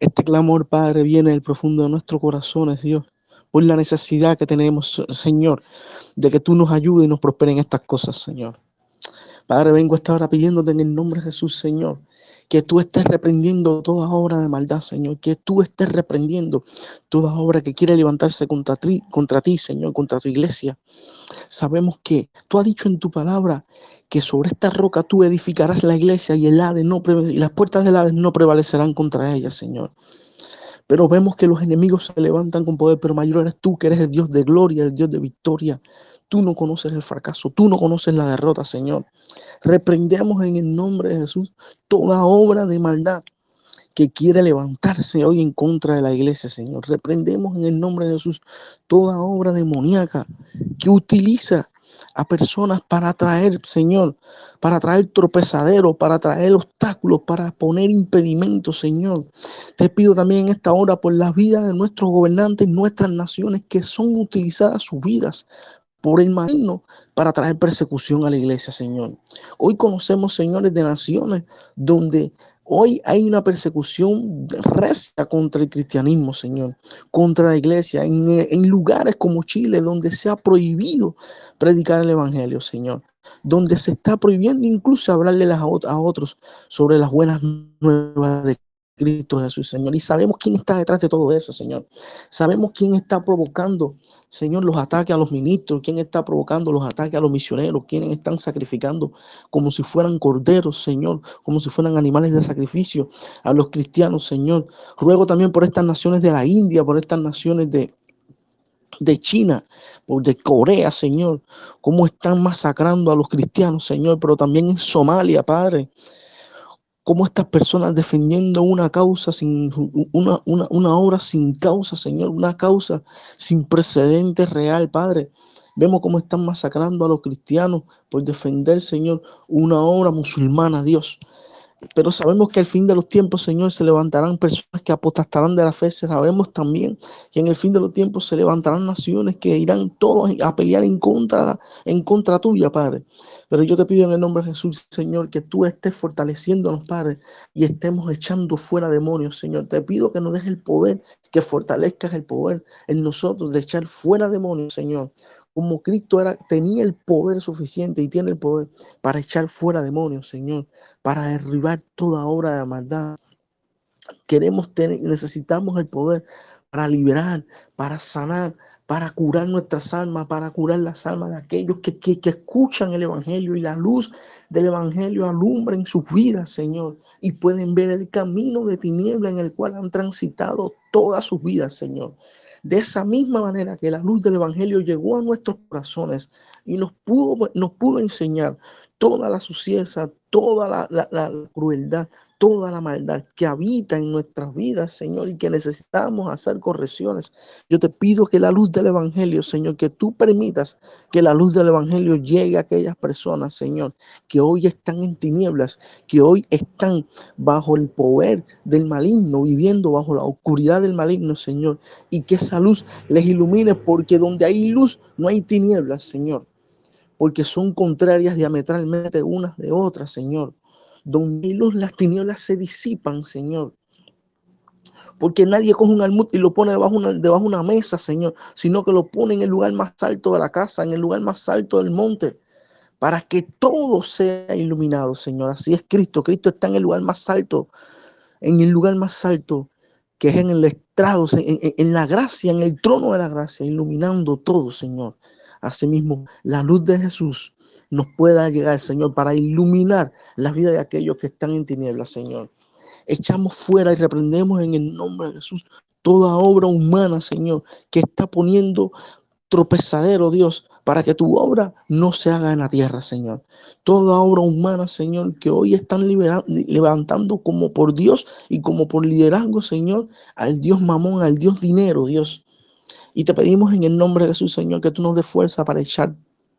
Este clamor, Padre, viene del profundo de nuestros corazones, Dios, por la necesidad que tenemos, Señor, de que tú nos ayudes y nos prosperes en estas cosas, Señor. Padre, vengo esta hora pidiéndote en el nombre de Jesús, Señor, que tú estés reprendiendo toda obra de maldad, Señor, que tú estés reprendiendo toda obra que quiere levantarse contra ti, contra ti, Señor, contra tu iglesia. Sabemos que tú has dicho en tu palabra que sobre esta roca tú edificarás la iglesia y el no y las puertas del Hades no prevalecerán contra ella, Señor. Pero vemos que los enemigos se levantan con poder, pero mayor eres tú, que eres el Dios de gloria, el Dios de victoria. Tú no conoces el fracaso, tú no conoces la derrota, Señor. Reprendemos en el nombre de Jesús toda obra de maldad que quiere levantarse hoy en contra de la iglesia, Señor. Reprendemos en el nombre de Jesús toda obra demoníaca que utiliza a personas para traer, Señor, para traer tropezaderos, para traer obstáculos, para poner impedimentos, Señor. Te pido también en esta hora por la vida de nuestros gobernantes, nuestras naciones, que son utilizadas sus vidas por el marino para traer persecución a la iglesia, Señor. Hoy conocemos, señores, de naciones donde Hoy hay una persecución recia contra el cristianismo, Señor, contra la iglesia, en, lugares como Chile, donde se ha prohibido predicar el Evangelio, Señor, donde se está prohibiendo incluso hablarle a, a otros sobre las buenas nuevas de Cristo Jesús, Señor. Y sabemos quién está detrás de todo eso, Señor. Sabemos quién está provocando, Señor, los ataques a los ministros, quién está provocando los ataques a los misioneros, quiénes están sacrificando como si fueran corderos, Señor, como si fueran animales de sacrificio a los cristianos, Señor. Ruego también por estas naciones de la India, por estas naciones de, de China, de Corea, Señor, cómo están masacrando a los cristianos, Señor, pero también en Somalia, Padre cómo estas personas defendiendo una causa sin una, una, obra sin causa, Señor, una causa sin precedente real, Padre. Vemos cómo están masacrando a los cristianos por defender, Señor, una obra musulmana, Dios. Pero sabemos que al fin de los tiempos, Señor, se levantarán personas que apostarán de la fe. Sabemos también que en el fin de los tiempos se levantarán naciones que irán todos a pelear en contra, en contra tuya, Padre. Pero yo te pido en el nombre de Jesús, Señor, que tú estés fortaleciéndonos, Padre, y estemos echando fuera demonios, Señor. Te pido que nos dejes el poder, que fortalezcas el poder en nosotros de echar fuera demonios, Señor como Cristo era, tenía el poder suficiente y tiene el poder para echar fuera demonios, Señor, para derribar toda obra de maldad. Queremos tener, necesitamos el poder para liberar, para sanar, para curar nuestras almas, para curar las almas de aquellos que, que, que, escuchan el Evangelio y la luz del Evangelio alumbra en sus vidas, Señor, y pueden ver el camino de tiniebla en el cual han transitado todas sus vidas, Señor. De esa misma manera que la luz del Evangelio llegó a nuestros corazones y nos pudo, nos pudo enseñar toda la suciedad, toda la, la crueldad, toda la maldad que habita en nuestras vidas, Señor, y que necesitamos hacer correcciones. Yo te pido que la luz del Evangelio, Señor, que tú permitas que la luz del Evangelio llegue a aquellas personas, Señor, que hoy están en tinieblas, que hoy están bajo el poder del maligno, viviendo bajo la oscuridad del maligno, Señor, y que esa luz les ilumine, porque donde hay luz no hay tinieblas, Señor porque son contrarias diametralmente unas de otras, Señor donde las tinieblas se disipan, Señor. Porque nadie coge un almud y lo pone debajo, una, de una mesa, Señor, sino que lo pone en el lugar más alto de la casa, en el lugar más alto del monte, para que todo sea iluminado, Señor. Así es Cristo. Cristo está en el lugar más alto, en el lugar más alto, que es en el estrado, en, en la gracia, en el trono de la gracia, iluminando todo, Señor. Asimismo, la luz de Jesús nos pueda llegar, Señor, para iluminar la vida de aquellos que están en tinieblas, Señor. Echamos fuera y reprendemos en el nombre de Jesús toda obra humana, Señor, que está poniendo tropezadero, Dios, para que tu obra no se haga en la tierra, Señor. Toda obra humana, Señor, que hoy están levantando como por Dios y como por liderazgo, Señor, al Dios mamón, al Dios dinero, Dios. Y te pedimos en el nombre de Jesús, Señor, que tú nos des fuerza para echar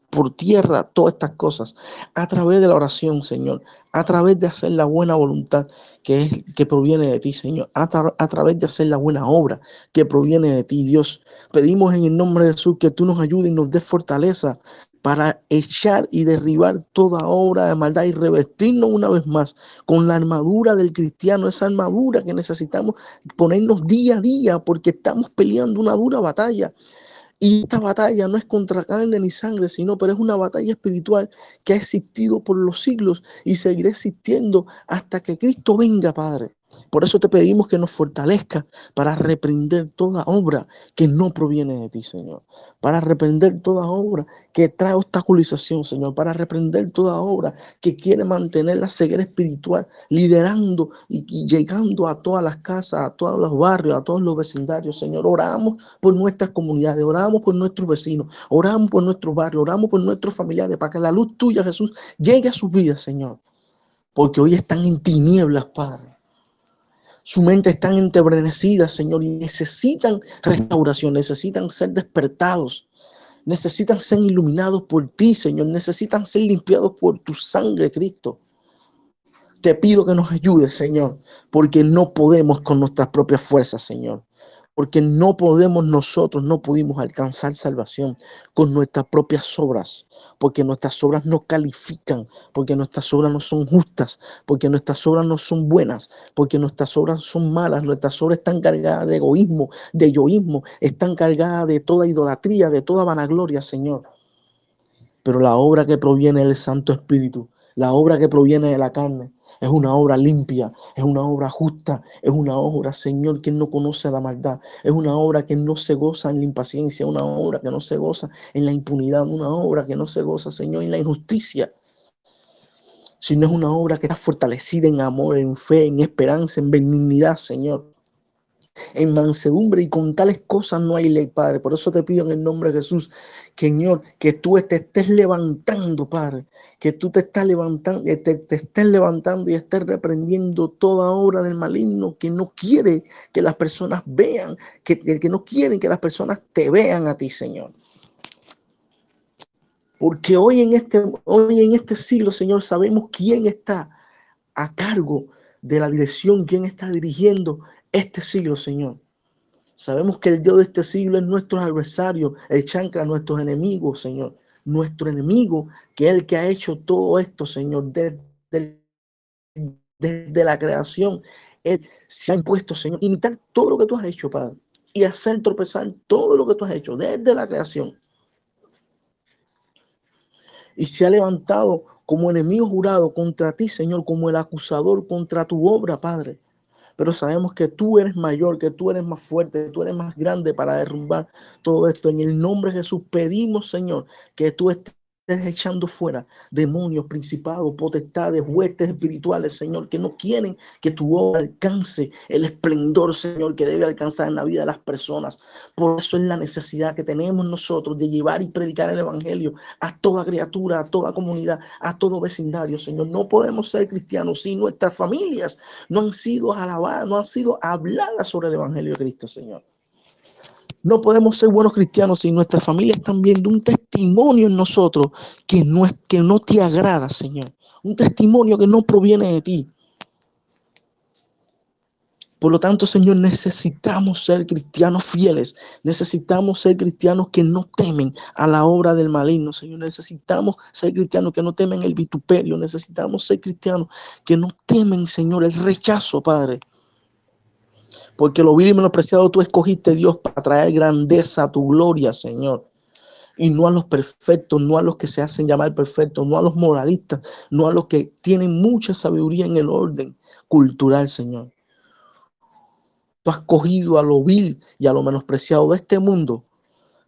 por tierra todas estas cosas a través de la oración, Señor, a través de hacer la buena voluntad que, es, que proviene de ti, Señor, a, a través de hacer la buena obra que proviene de ti, Dios. Pedimos en el nombre de Jesús que tú nos ayudes y nos des fortaleza para echar y derribar toda obra de maldad y revestirnos una vez más con la armadura del cristiano, esa armadura que necesitamos ponernos día a día porque estamos peleando una dura batalla. Y esta batalla no es contra carne ni sangre, sino pero es una batalla espiritual que ha existido por los siglos y seguirá existiendo hasta que Cristo venga, Padre. Por eso te pedimos que nos fortalezca para reprender toda obra que no proviene de ti, Señor. Para reprender toda obra que trae obstaculización, Señor. Para reprender toda obra que quiere mantener la ceguera espiritual, liderando y, llegando a todas las casas, a todos los barrios, a todos los vecindarios, Señor. Oramos por nuestras comunidades, oramos por nuestros vecinos, oramos por nuestros barrios, oramos por nuestros familiares, para que la luz tuya, Jesús, llegue a sus vidas, Señor. Porque hoy están en tinieblas, Padre su mente está entebrenecida, Señor, y necesitan restauración, necesitan ser despertados, necesitan ser iluminados por ti, Señor, necesitan ser limpiados por tu sangre, Cristo. Te pido que nos ayudes, Señor, porque no podemos con nuestras propias fuerzas, Señor porque no podemos nosotros, no pudimos alcanzar salvación con nuestras propias obras, porque nuestras obras no califican, porque nuestras obras no son justas, porque nuestras obras no son buenas, porque nuestras obras son malas, nuestras obras están cargadas de egoísmo, de yoísmo, están cargadas de toda idolatría, de toda vanagloria, Señor. Pero la obra que proviene del Santo Espíritu, la obra que proviene de la carne, es una obra limpia, es una obra justa, es una obra, Señor, que no conoce la maldad, es una obra que no se goza en la impaciencia, una obra que no se goza en la impunidad, una obra que no se goza, Señor, en la injusticia, sino es una obra que está fortalecida en amor, en fe, en esperanza, en benignidad, Señor en mansedumbre y con tales cosas no hay ley, Padre. Por eso te pido en el nombre de Jesús, Señor, que tú te estés levantando, Padre, que tú te estás levantando, te, te estés levantando y estés reprendiendo toda obra del maligno que no quiere que las personas vean, que, que no quieren que las personas te vean a ti, Señor. Porque hoy en este, hoy en este siglo, Señor, sabemos quién está a cargo de la dirección, quién está dirigiendo este siglo, Señor. Sabemos que el Dios de este siglo es nuestro adversario, el chancla, nuestros enemigos, Señor. Nuestro enemigo, que es el que ha hecho todo esto, Señor, desde, desde la creación. Él se ha impuesto, Señor, imitar todo lo que tú has hecho, Padre, y hacer tropezar todo lo que tú has hecho desde la creación. Y se ha levantado como enemigo jurado contra ti, Señor, como el acusador contra tu obra, Padre pero sabemos que tú eres mayor, que tú eres más fuerte, que tú eres más grande para derrumbar todo esto. En el nombre de Jesús pedimos, Señor, que tú estés echando fuera demonios, principados, potestades, huestes espirituales, Señor, que no quieren que tu obra alcance el esplendor, Señor, que debe alcanzar en la vida de las personas. Por eso es la necesidad que tenemos nosotros de llevar y predicar el Evangelio a toda criatura, a toda comunidad, a todo vecindario, Señor. No podemos ser cristianos si nuestras familias no han sido alabadas, no han sido habladas sobre el Evangelio de Cristo, Señor. No podemos ser buenos cristianos si nuestras familias están viendo un testimonio en nosotros que no, es, que no te agrada, Señor. Un testimonio que no proviene de ti. Por lo tanto, Señor, necesitamos ser cristianos fieles. Necesitamos ser cristianos que no temen a la obra del maligno, Señor. Necesitamos ser cristianos que no temen el vituperio. Necesitamos ser cristianos que no temen, Señor, el rechazo, Padre porque lo vil y menospreciado tú escogiste, Dios, para traer grandeza a tu gloria, Señor. Y no a los perfectos, no a los que se hacen llamar perfectos, no a los moralistas, no a los que tienen mucha sabiduría en el orden cultural, Señor. Tú has cogido a lo vil y a lo menospreciado de este mundo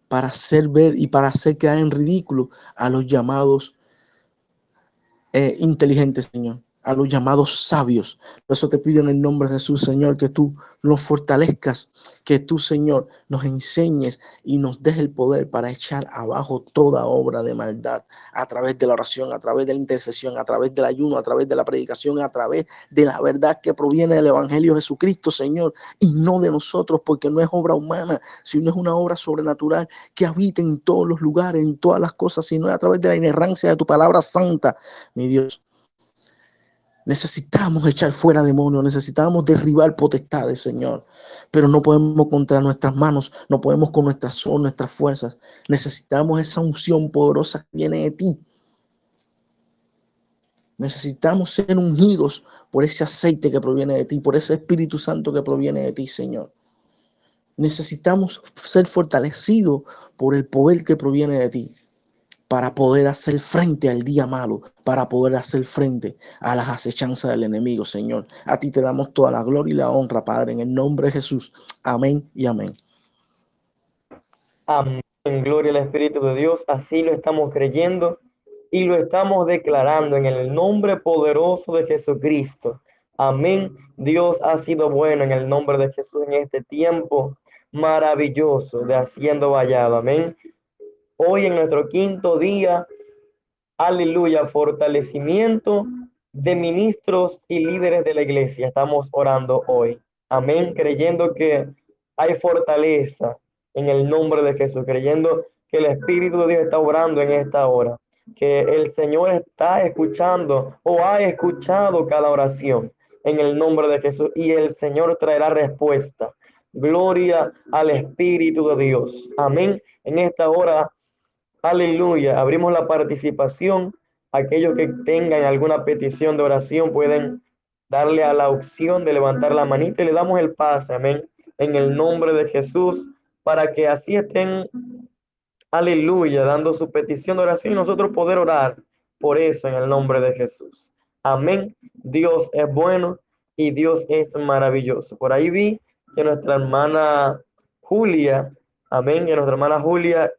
para hacer ver y para hacer quedar en ridículo a los llamados eh, inteligentes, Señor a los llamados sabios. Por eso te pido en el nombre de Jesús, Señor, que tú nos fortalezcas, que tú, Señor, nos enseñes y nos des el poder para echar abajo toda obra de maldad a través de la oración, a través de la intercesión, a través del ayuno, a través de la predicación, a través de la verdad que proviene del Evangelio Jesucristo, Señor, y no de nosotros, porque no es obra humana, sino es una obra sobrenatural que habita en todos los lugares, en todas las cosas, sino a través de la inerrancia de tu palabra santa, mi Dios. Necesitamos echar fuera demonios, necesitamos derribar potestades, Señor. Pero no podemos contra nuestras manos, no podemos con nuestras, nuestras fuerzas. Necesitamos esa unción poderosa que viene de ti. Necesitamos ser ungidos por ese aceite que proviene de ti, por ese Espíritu Santo que proviene de ti, Señor. Necesitamos ser fortalecidos por el poder que proviene de ti para poder hacer frente al día malo, para poder hacer frente a las acechanzas del enemigo, Señor. A ti te damos toda la gloria y la honra, Padre, en el nombre de Jesús. Amén y amén. Amén. Gloria al Espíritu de Dios. Así lo estamos creyendo y lo estamos declarando en el nombre poderoso de Jesucristo. Amén. Dios ha sido bueno en el nombre de Jesús en este tiempo maravilloso de haciendo vallado. Amén. Hoy en nuestro quinto día, aleluya, fortalecimiento de ministros y líderes de la iglesia. Estamos orando hoy. Amén, creyendo que hay fortaleza en el nombre de Jesús, creyendo que el Espíritu de Dios está orando en esta hora, que el Señor está escuchando o ha escuchado cada oración en el nombre de Jesús y el Señor traerá respuesta. Gloria al Espíritu de Dios. Amén. En esta hora Aleluya. Abrimos la participación. Aquellos que tengan alguna petición de oración pueden darle a la opción de levantar la manita y le damos el pase. Amén. En el nombre de Jesús, para que así estén, aleluya, dando su petición de oración y nosotros poder orar por eso en el nombre de Jesús. Amén. Dios es bueno y Dios es maravilloso. Por ahí vi que nuestra hermana Julia, amén, que nuestra hermana Julia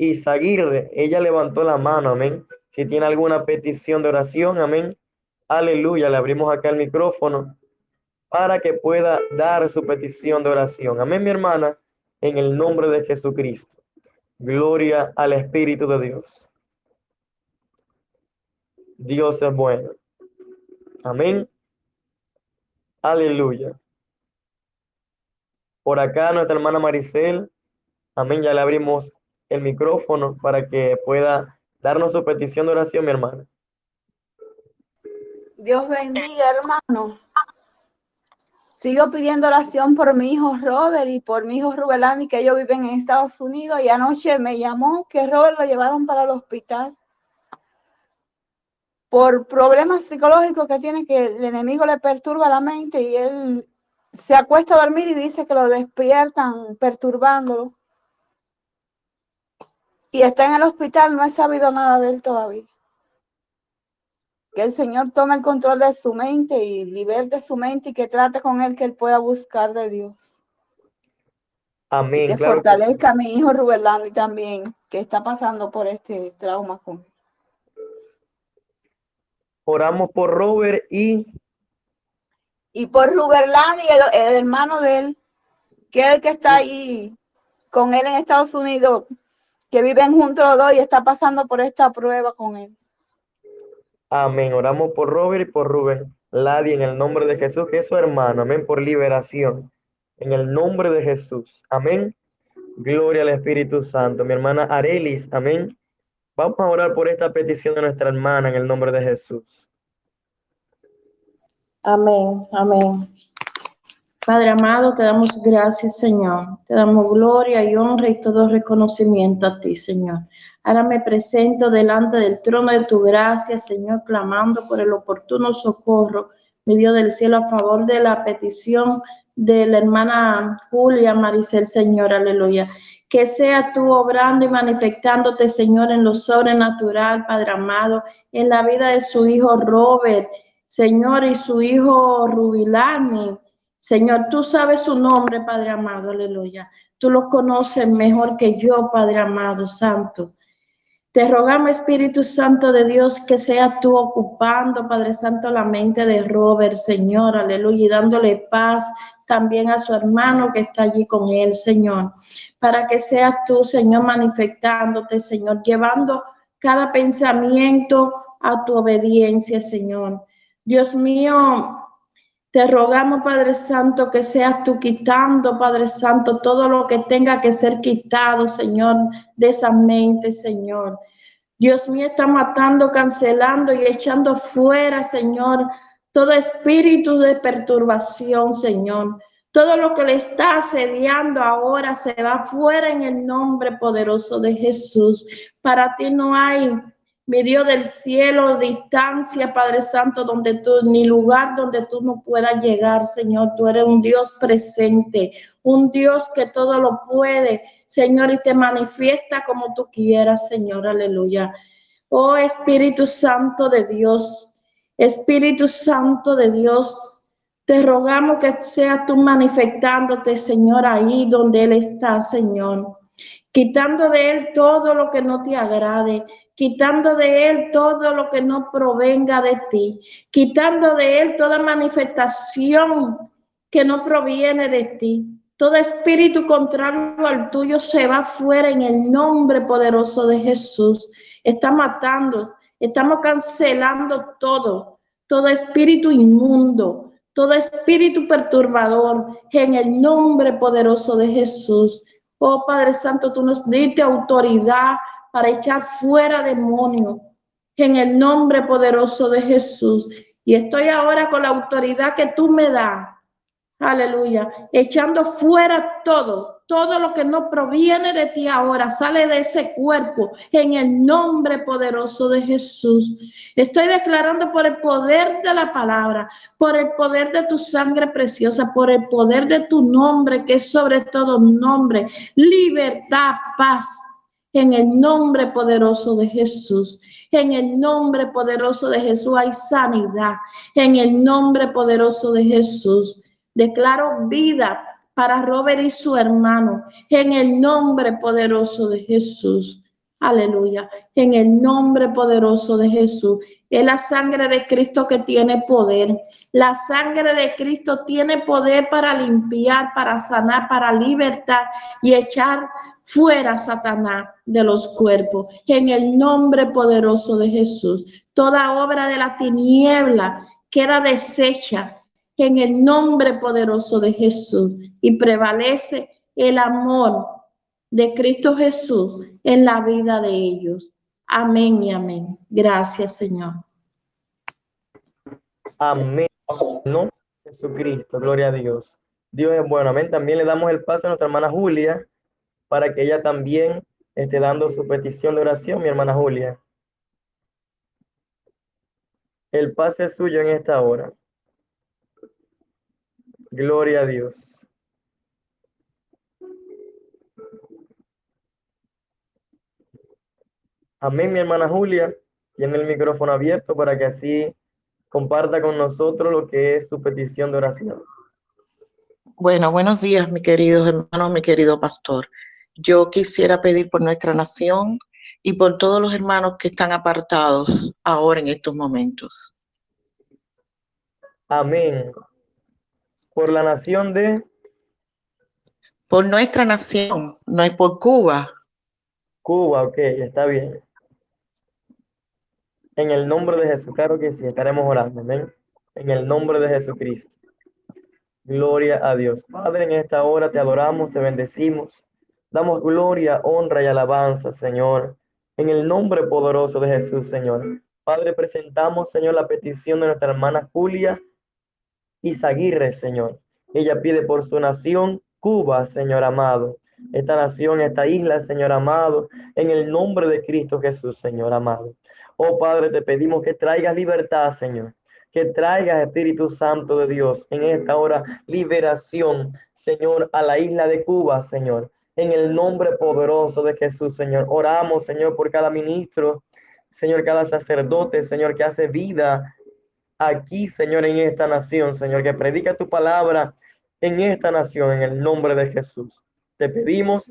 Isaguirre, ella levantó la mano, amén. Si tiene alguna petición de oración, amén. Aleluya, le abrimos acá el micrófono para que pueda dar su petición de oración. Amén, mi hermana, en el nombre de Jesucristo. Gloria al Espíritu de Dios. Dios es bueno. Amén. Aleluya. Por acá nuestra hermana Maricel. Amén. Ya le abrimos el micrófono para que pueda darnos su petición de oración, mi hermana. Dios bendiga, hermano. Sigo pidiendo oración por mi hijo Robert y por mi hijo Rubelani, que ellos viven en Estados Unidos. Y anoche me llamó que Robert lo llevaron para el hospital por problemas psicológicos que tiene, que el enemigo le perturba la mente y él se acuesta a dormir y dice que lo despiertan perturbándolo y está en el hospital, no he sabido nada de él todavía. Que el Señor tome el control de su mente y liberte su mente y que trate con él que él pueda buscar de Dios. Amén. que fortalezca a mi hijo Landi también, que está pasando por este trauma con Oramos por Robert y... Y por Ruberlandi, el, el hermano de él, que es el que está ahí con él en Estados Unidos, que viven juntos los dos y está pasando por esta prueba con él. Amén. Oramos por Robert y por Rubén. Ladi, en el nombre de Jesús, que es su hermano. Amén. Por liberación. En el nombre de Jesús. Amén. Gloria al Espíritu Santo. Mi hermana Arelis. Amén. Vamos a orar por esta petición de nuestra hermana en el nombre de Jesús. Amén. Amén. Padre amado, te damos gracias, Señor. Te damos gloria y honra y todo reconocimiento a ti, Señor. Ahora me presento delante del trono de tu gracia, Señor, clamando por el oportuno socorro, mi Dios del cielo, a favor de la petición de la hermana Julia Maricel, Señor, aleluya. Que sea tú obrando y manifestándote, Señor, en lo sobrenatural, Padre amado, en la vida de su hijo Robert, Señor, y su hijo Rubilani Señor, tú sabes su nombre, Padre amado, aleluya. Tú lo conoces mejor que yo, Padre amado, santo. Te rogamos, Espíritu Santo de Dios, que seas tú ocupando, Padre Santo, la mente de Robert, Señor, aleluya, y dándole paz también a su hermano que está allí con él, Señor, para que seas tú, Señor, manifestándote, Señor, llevando cada pensamiento a tu obediencia, Señor. Dios mío, te rogamos, Padre Santo, que seas tú quitando, Padre Santo, todo lo que tenga que ser quitado, Señor, de esa mente, Señor. Dios mío, está matando, cancelando y echando fuera, Señor, todo espíritu de perturbación, Señor. Todo lo que le está asediando ahora se va fuera en el nombre poderoso de Jesús. Para ti no hay mi del cielo, distancia, Padre Santo, donde tú, ni lugar donde tú no puedas llegar, Señor. Tú eres un Dios presente, un Dios que todo lo puede, Señor, y te manifiesta como tú quieras, Señor. Aleluya. Oh Espíritu Santo de Dios, Espíritu Santo de Dios, te rogamos que sea tú manifestándote, Señor, ahí donde Él está, Señor quitando de él todo lo que no te agrade, quitando de él todo lo que no provenga de ti, quitando de él toda manifestación que no proviene de ti. Todo espíritu contrario al tuyo se va fuera en el nombre poderoso de Jesús. Está matando, estamos cancelando todo, todo espíritu inmundo, todo espíritu perturbador en el nombre poderoso de Jesús. Oh Padre Santo, tú nos diste autoridad para echar fuera demonios en el nombre poderoso de Jesús. Y estoy ahora con la autoridad que tú me das. Aleluya. Echando fuera todo, todo lo que no proviene de ti ahora, sale de ese cuerpo en el nombre poderoso de Jesús. Estoy declarando por el poder de la palabra, por el poder de tu sangre preciosa, por el poder de tu nombre, que es sobre todo nombre, libertad, paz en el nombre poderoso de Jesús. En el nombre poderoso de Jesús hay sanidad. En el nombre poderoso de Jesús. Declaro vida para Robert y su hermano. En el nombre poderoso de Jesús. Aleluya. En el nombre poderoso de Jesús. Es la sangre de Cristo que tiene poder. La sangre de Cristo tiene poder para limpiar, para sanar, para libertar y echar fuera Satanás de los cuerpos. En el nombre poderoso de Jesús. Toda obra de la tiniebla queda deshecha en el nombre poderoso de Jesús y prevalece el amor de Cristo Jesús en la vida de ellos. Amén y amén. Gracias, Señor. Amén. No, Jesucristo, gloria a Dios. Dios es bueno. Amén. También le damos el paso a nuestra hermana Julia para que ella también esté dando su petición de oración, mi hermana Julia. El pase es suyo en esta hora. Gloria a Dios. Amén, mi hermana Julia. Tiene el micrófono abierto para que así comparta con nosotros lo que es su petición de oración. Bueno, buenos días, mi querido hermano, mi querido pastor. Yo quisiera pedir por nuestra nación y por todos los hermanos que están apartados ahora en estos momentos. Amén. Por la nación de... Por nuestra nación, no es por Cuba. Cuba, ok, está bien. En el nombre de Jesús, claro que sí, estaremos orando, amén. En el nombre de Jesucristo. Gloria a Dios. Padre, en esta hora te adoramos, te bendecimos. Damos gloria, honra y alabanza, Señor. En el nombre poderoso de Jesús, Señor. Padre, presentamos, Señor, la petición de nuestra hermana Julia Izaguirre, Señor. Ella pide por su nación, Cuba, Señor amado. Esta nación, esta isla, Señor amado, en el nombre de Cristo Jesús, Señor amado. Oh Padre, te pedimos que traigas libertad, Señor. Que traigas, Espíritu Santo de Dios, en esta hora liberación, Señor, a la isla de Cuba, Señor. En el nombre poderoso de Jesús, Señor. Oramos, Señor, por cada ministro, Señor, cada sacerdote, Señor, que hace vida aquí, Señor, en esta nación, Señor, que predica tu palabra en esta nación, en el nombre de Jesús. Te pedimos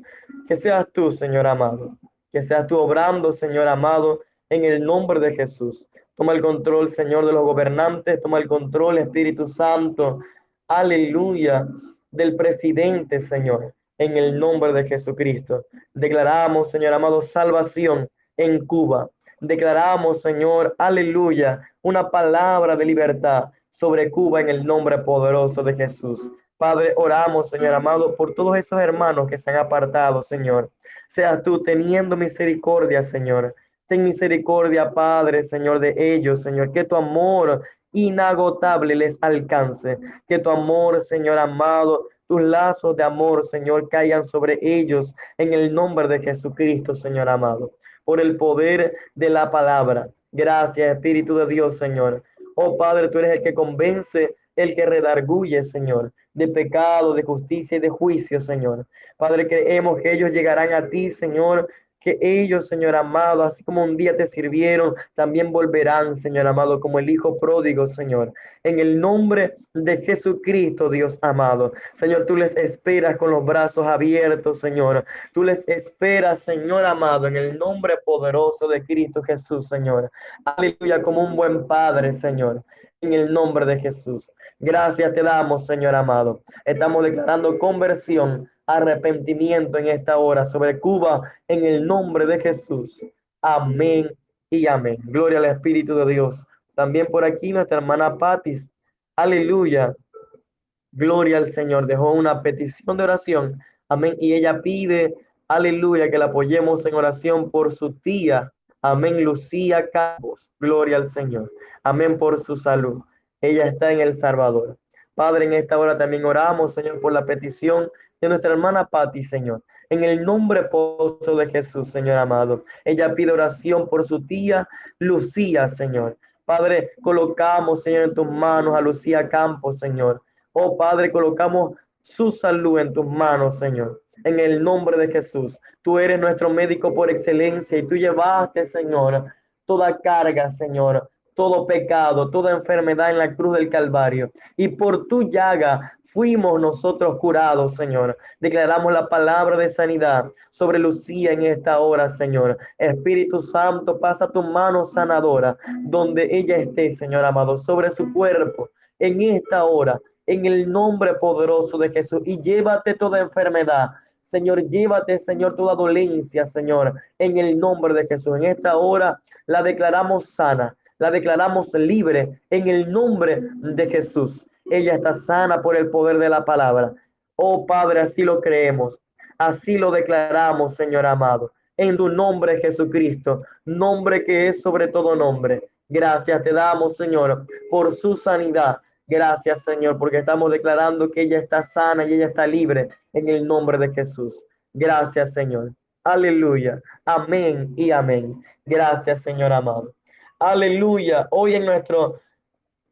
que seas tú, Señor amado, Que seas tú obrando, Señor amado, en el nombre de Jesús. Toma el control, Señor, de los gobernantes, toma el control, Espíritu Santo, aleluya, del presidente, Señor, en el nombre de Jesucristo. Declaramos, Señor amado, salvación en Cuba. Declaramos, Señor, aleluya, una palabra de libertad sobre Cuba en el nombre poderoso de Jesús. Padre, oramos, Señor amado, por todos esos hermanos que se han apartado, Señor. Seas tú teniendo misericordia, Señor. Ten misericordia, Padre, Señor, de ellos, Señor. Que tu amor inagotable les alcance. Que tu amor, Señor amado, tus lazos de amor, Señor, caigan sobre ellos en el nombre de Jesucristo, Señor amado. Por el poder de la palabra. Gracias, Espíritu de Dios, Señor. Oh Padre, tú eres el que convence, el que redarguye, Señor, de pecado, de justicia y de juicio, Señor. Padre, creemos que ellos llegarán a ti, Señor, que ellos, Señor amado, así como un día te sirvieron, también volverán, Señor amado, como el Hijo pródigo, Señor. En el nombre de Jesucristo, Dios amado. Señor, tú les esperas con los brazos abiertos, Señor. Tú les esperas, Señor amado, en el nombre poderoso de Cristo Jesús, Señor. Aleluya, como un buen Padre, Señor. En el nombre de Jesús. Gracias te damos, Señor amado. Estamos declarando conversión arrepentimiento en esta hora sobre Cuba en el nombre de Jesús. Amén y amén. Gloria al Espíritu de Dios. También por aquí nuestra hermana Patis. Aleluya. Gloria al Señor. Dejó una petición de oración. Amén. Y ella pide, aleluya, que la apoyemos en oración por su tía. Amén. Lucía Campos. Gloria al Señor. Amén por su salud. Ella está en El Salvador. Padre, en esta hora también oramos, Señor, por la petición de nuestra hermana Patti, Señor. En el nombre pozo de Jesús, Señor amado. Ella pide oración por su tía Lucía, Señor. Padre, colocamos, Señor, en tus manos a Lucía Campos, Señor. Oh Padre, colocamos su salud en tus manos, Señor. En el nombre de Jesús. Tú eres nuestro médico por excelencia y tú llevaste, Señor, toda carga, Señor, todo pecado, toda enfermedad en la cruz del Calvario. Y por tu llaga fuimos nosotros curados, Señor. Declaramos la palabra de sanidad sobre Lucía en esta hora, Señor. Espíritu Santo, pasa tu mano sanadora donde ella esté, Señor amado, sobre su cuerpo en esta hora, en el nombre poderoso de Jesús. Y llévate toda enfermedad. Señor, llévate, Señor, toda dolencia, Señor, en el nombre de Jesús. En esta hora la declaramos sana, la declaramos libre en el nombre de Jesús. Ella está sana por el poder de la palabra. Oh Padre, así lo creemos. Así lo declaramos, Señor amado. En tu nombre, Jesucristo, nombre que es sobre todo nombre. Gracias te damos, Señor, por su sanidad. Gracias, Señor, porque estamos declarando que ella está sana y ella está libre en el nombre de Jesús. Gracias, Señor. Aleluya. Amén y amén. Gracias, Señor amado. Aleluya. Hoy en nuestro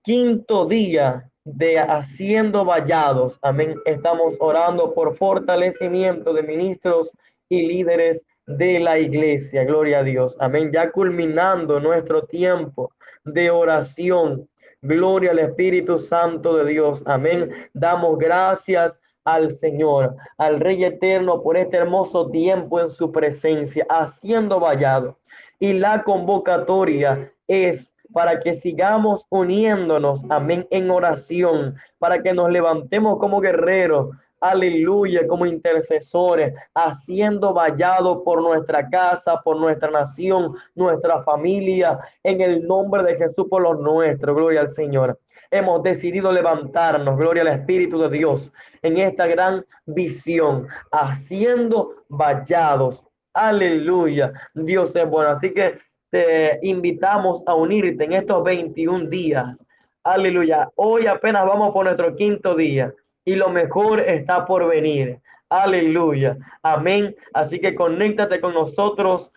quinto día de haciendo vallados. Amén. Estamos orando por fortalecimiento de ministros y líderes de la iglesia. Gloria a Dios. Amén. Ya culminando nuestro tiempo de oración. Gloria al Espíritu Santo de Dios. Amén. Damos gracias al Señor, al Rey Eterno, por este hermoso tiempo en su presencia, haciendo vallado. Y la convocatoria es para que sigamos uniéndonos, amén, en oración, para que nos levantemos como guerreros, aleluya, como intercesores, haciendo vallado por nuestra casa, por nuestra nación, nuestra familia, en el nombre de Jesús por los nuestros, gloria al Señor. Hemos decidido levantarnos, gloria al Espíritu de Dios, en esta gran visión, haciendo vallados. Aleluya, Dios es bueno. Así que te invitamos a unirte en estos 21 días. Aleluya. Hoy apenas vamos por nuestro quinto día y lo mejor está por venir. Aleluya. Amén. Así que conéctate con nosotros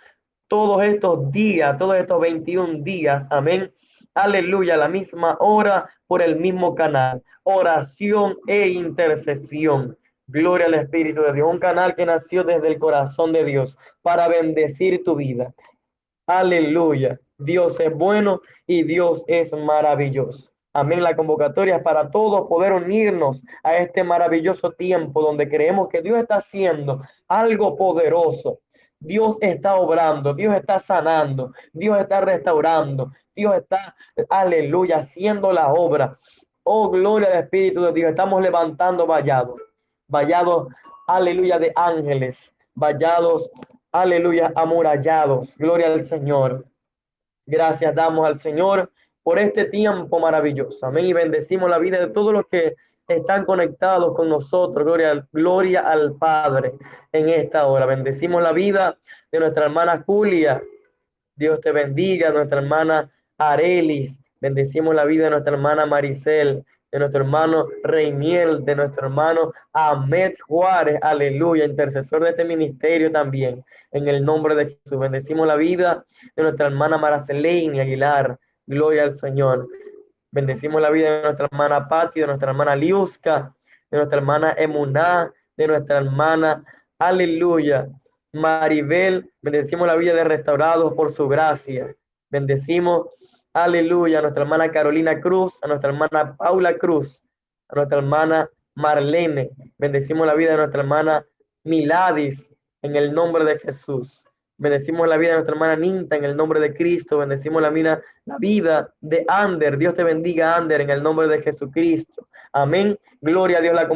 todos estos días, todos estos 21 días. Amén. Aleluya. La misma hora por el mismo canal. Oración e intercesión. Gloria al Espíritu de Dios. Un canal que nació desde el corazón de Dios para bendecir tu vida. Aleluya. Dios es bueno y Dios es maravilloso. Amén. La convocatoria es para todos poder unirnos a este maravilloso tiempo donde creemos que Dios está haciendo algo poderoso. Dios está obrando, Dios está sanando, Dios está restaurando, Dios está, aleluya, haciendo la obra. Oh, gloria al Espíritu de Dios. Estamos levantando vallados, vallados, aleluya, de ángeles, vallados, aleluya, amurallados. Gloria al Señor. Gracias damos al Señor por este tiempo maravilloso. Amén. Y bendecimos la vida de todos los que están conectados con nosotros. Gloria, gloria al Padre en esta hora. Bendecimos la vida de nuestra hermana Julia. Dios te bendiga, nuestra hermana Arelis. Bendecimos la vida de nuestra hermana Maricel, de nuestro hermano Reiniel, de nuestro hermano Ahmed Juárez, aleluya, intercesor de este ministerio también, en el nombre de Jesús. Bendecimos la vida de nuestra hermana Maraceleini Aguilar, gloria al Señor. Bendecimos la vida de nuestra hermana Patti, de nuestra hermana Liuska, de nuestra hermana Emuná, de nuestra hermana, aleluya, Maribel. Bendecimos la vida de restaurados por su gracia. Bendecimos, aleluya, a nuestra hermana Carolina Cruz, a nuestra hermana Paula Cruz, a nuestra hermana Marlene. Bendecimos la vida de nuestra hermana Miladis en el nombre de Jesús. Bendecimos la vida de nuestra hermana Ninta en el nombre de Cristo. Bendecimos la vida, la vida de Ander. Dios te bendiga, Ander, en el nombre de Jesucristo. Amén. Gloria a Dios. La,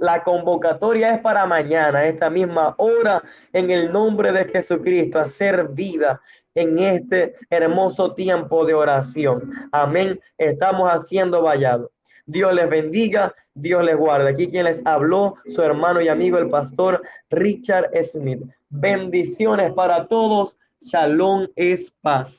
la convocatoria es para mañana, esta misma hora, en el nombre de Jesucristo. Hacer vida en este hermoso tiempo de oración. Amén. Estamos haciendo vallado. Dios les bendiga, Dios les guarde. Aquí quien les habló, su hermano y amigo, el pastor Richard Smith. Bendiciones para todos. Shalom es paz.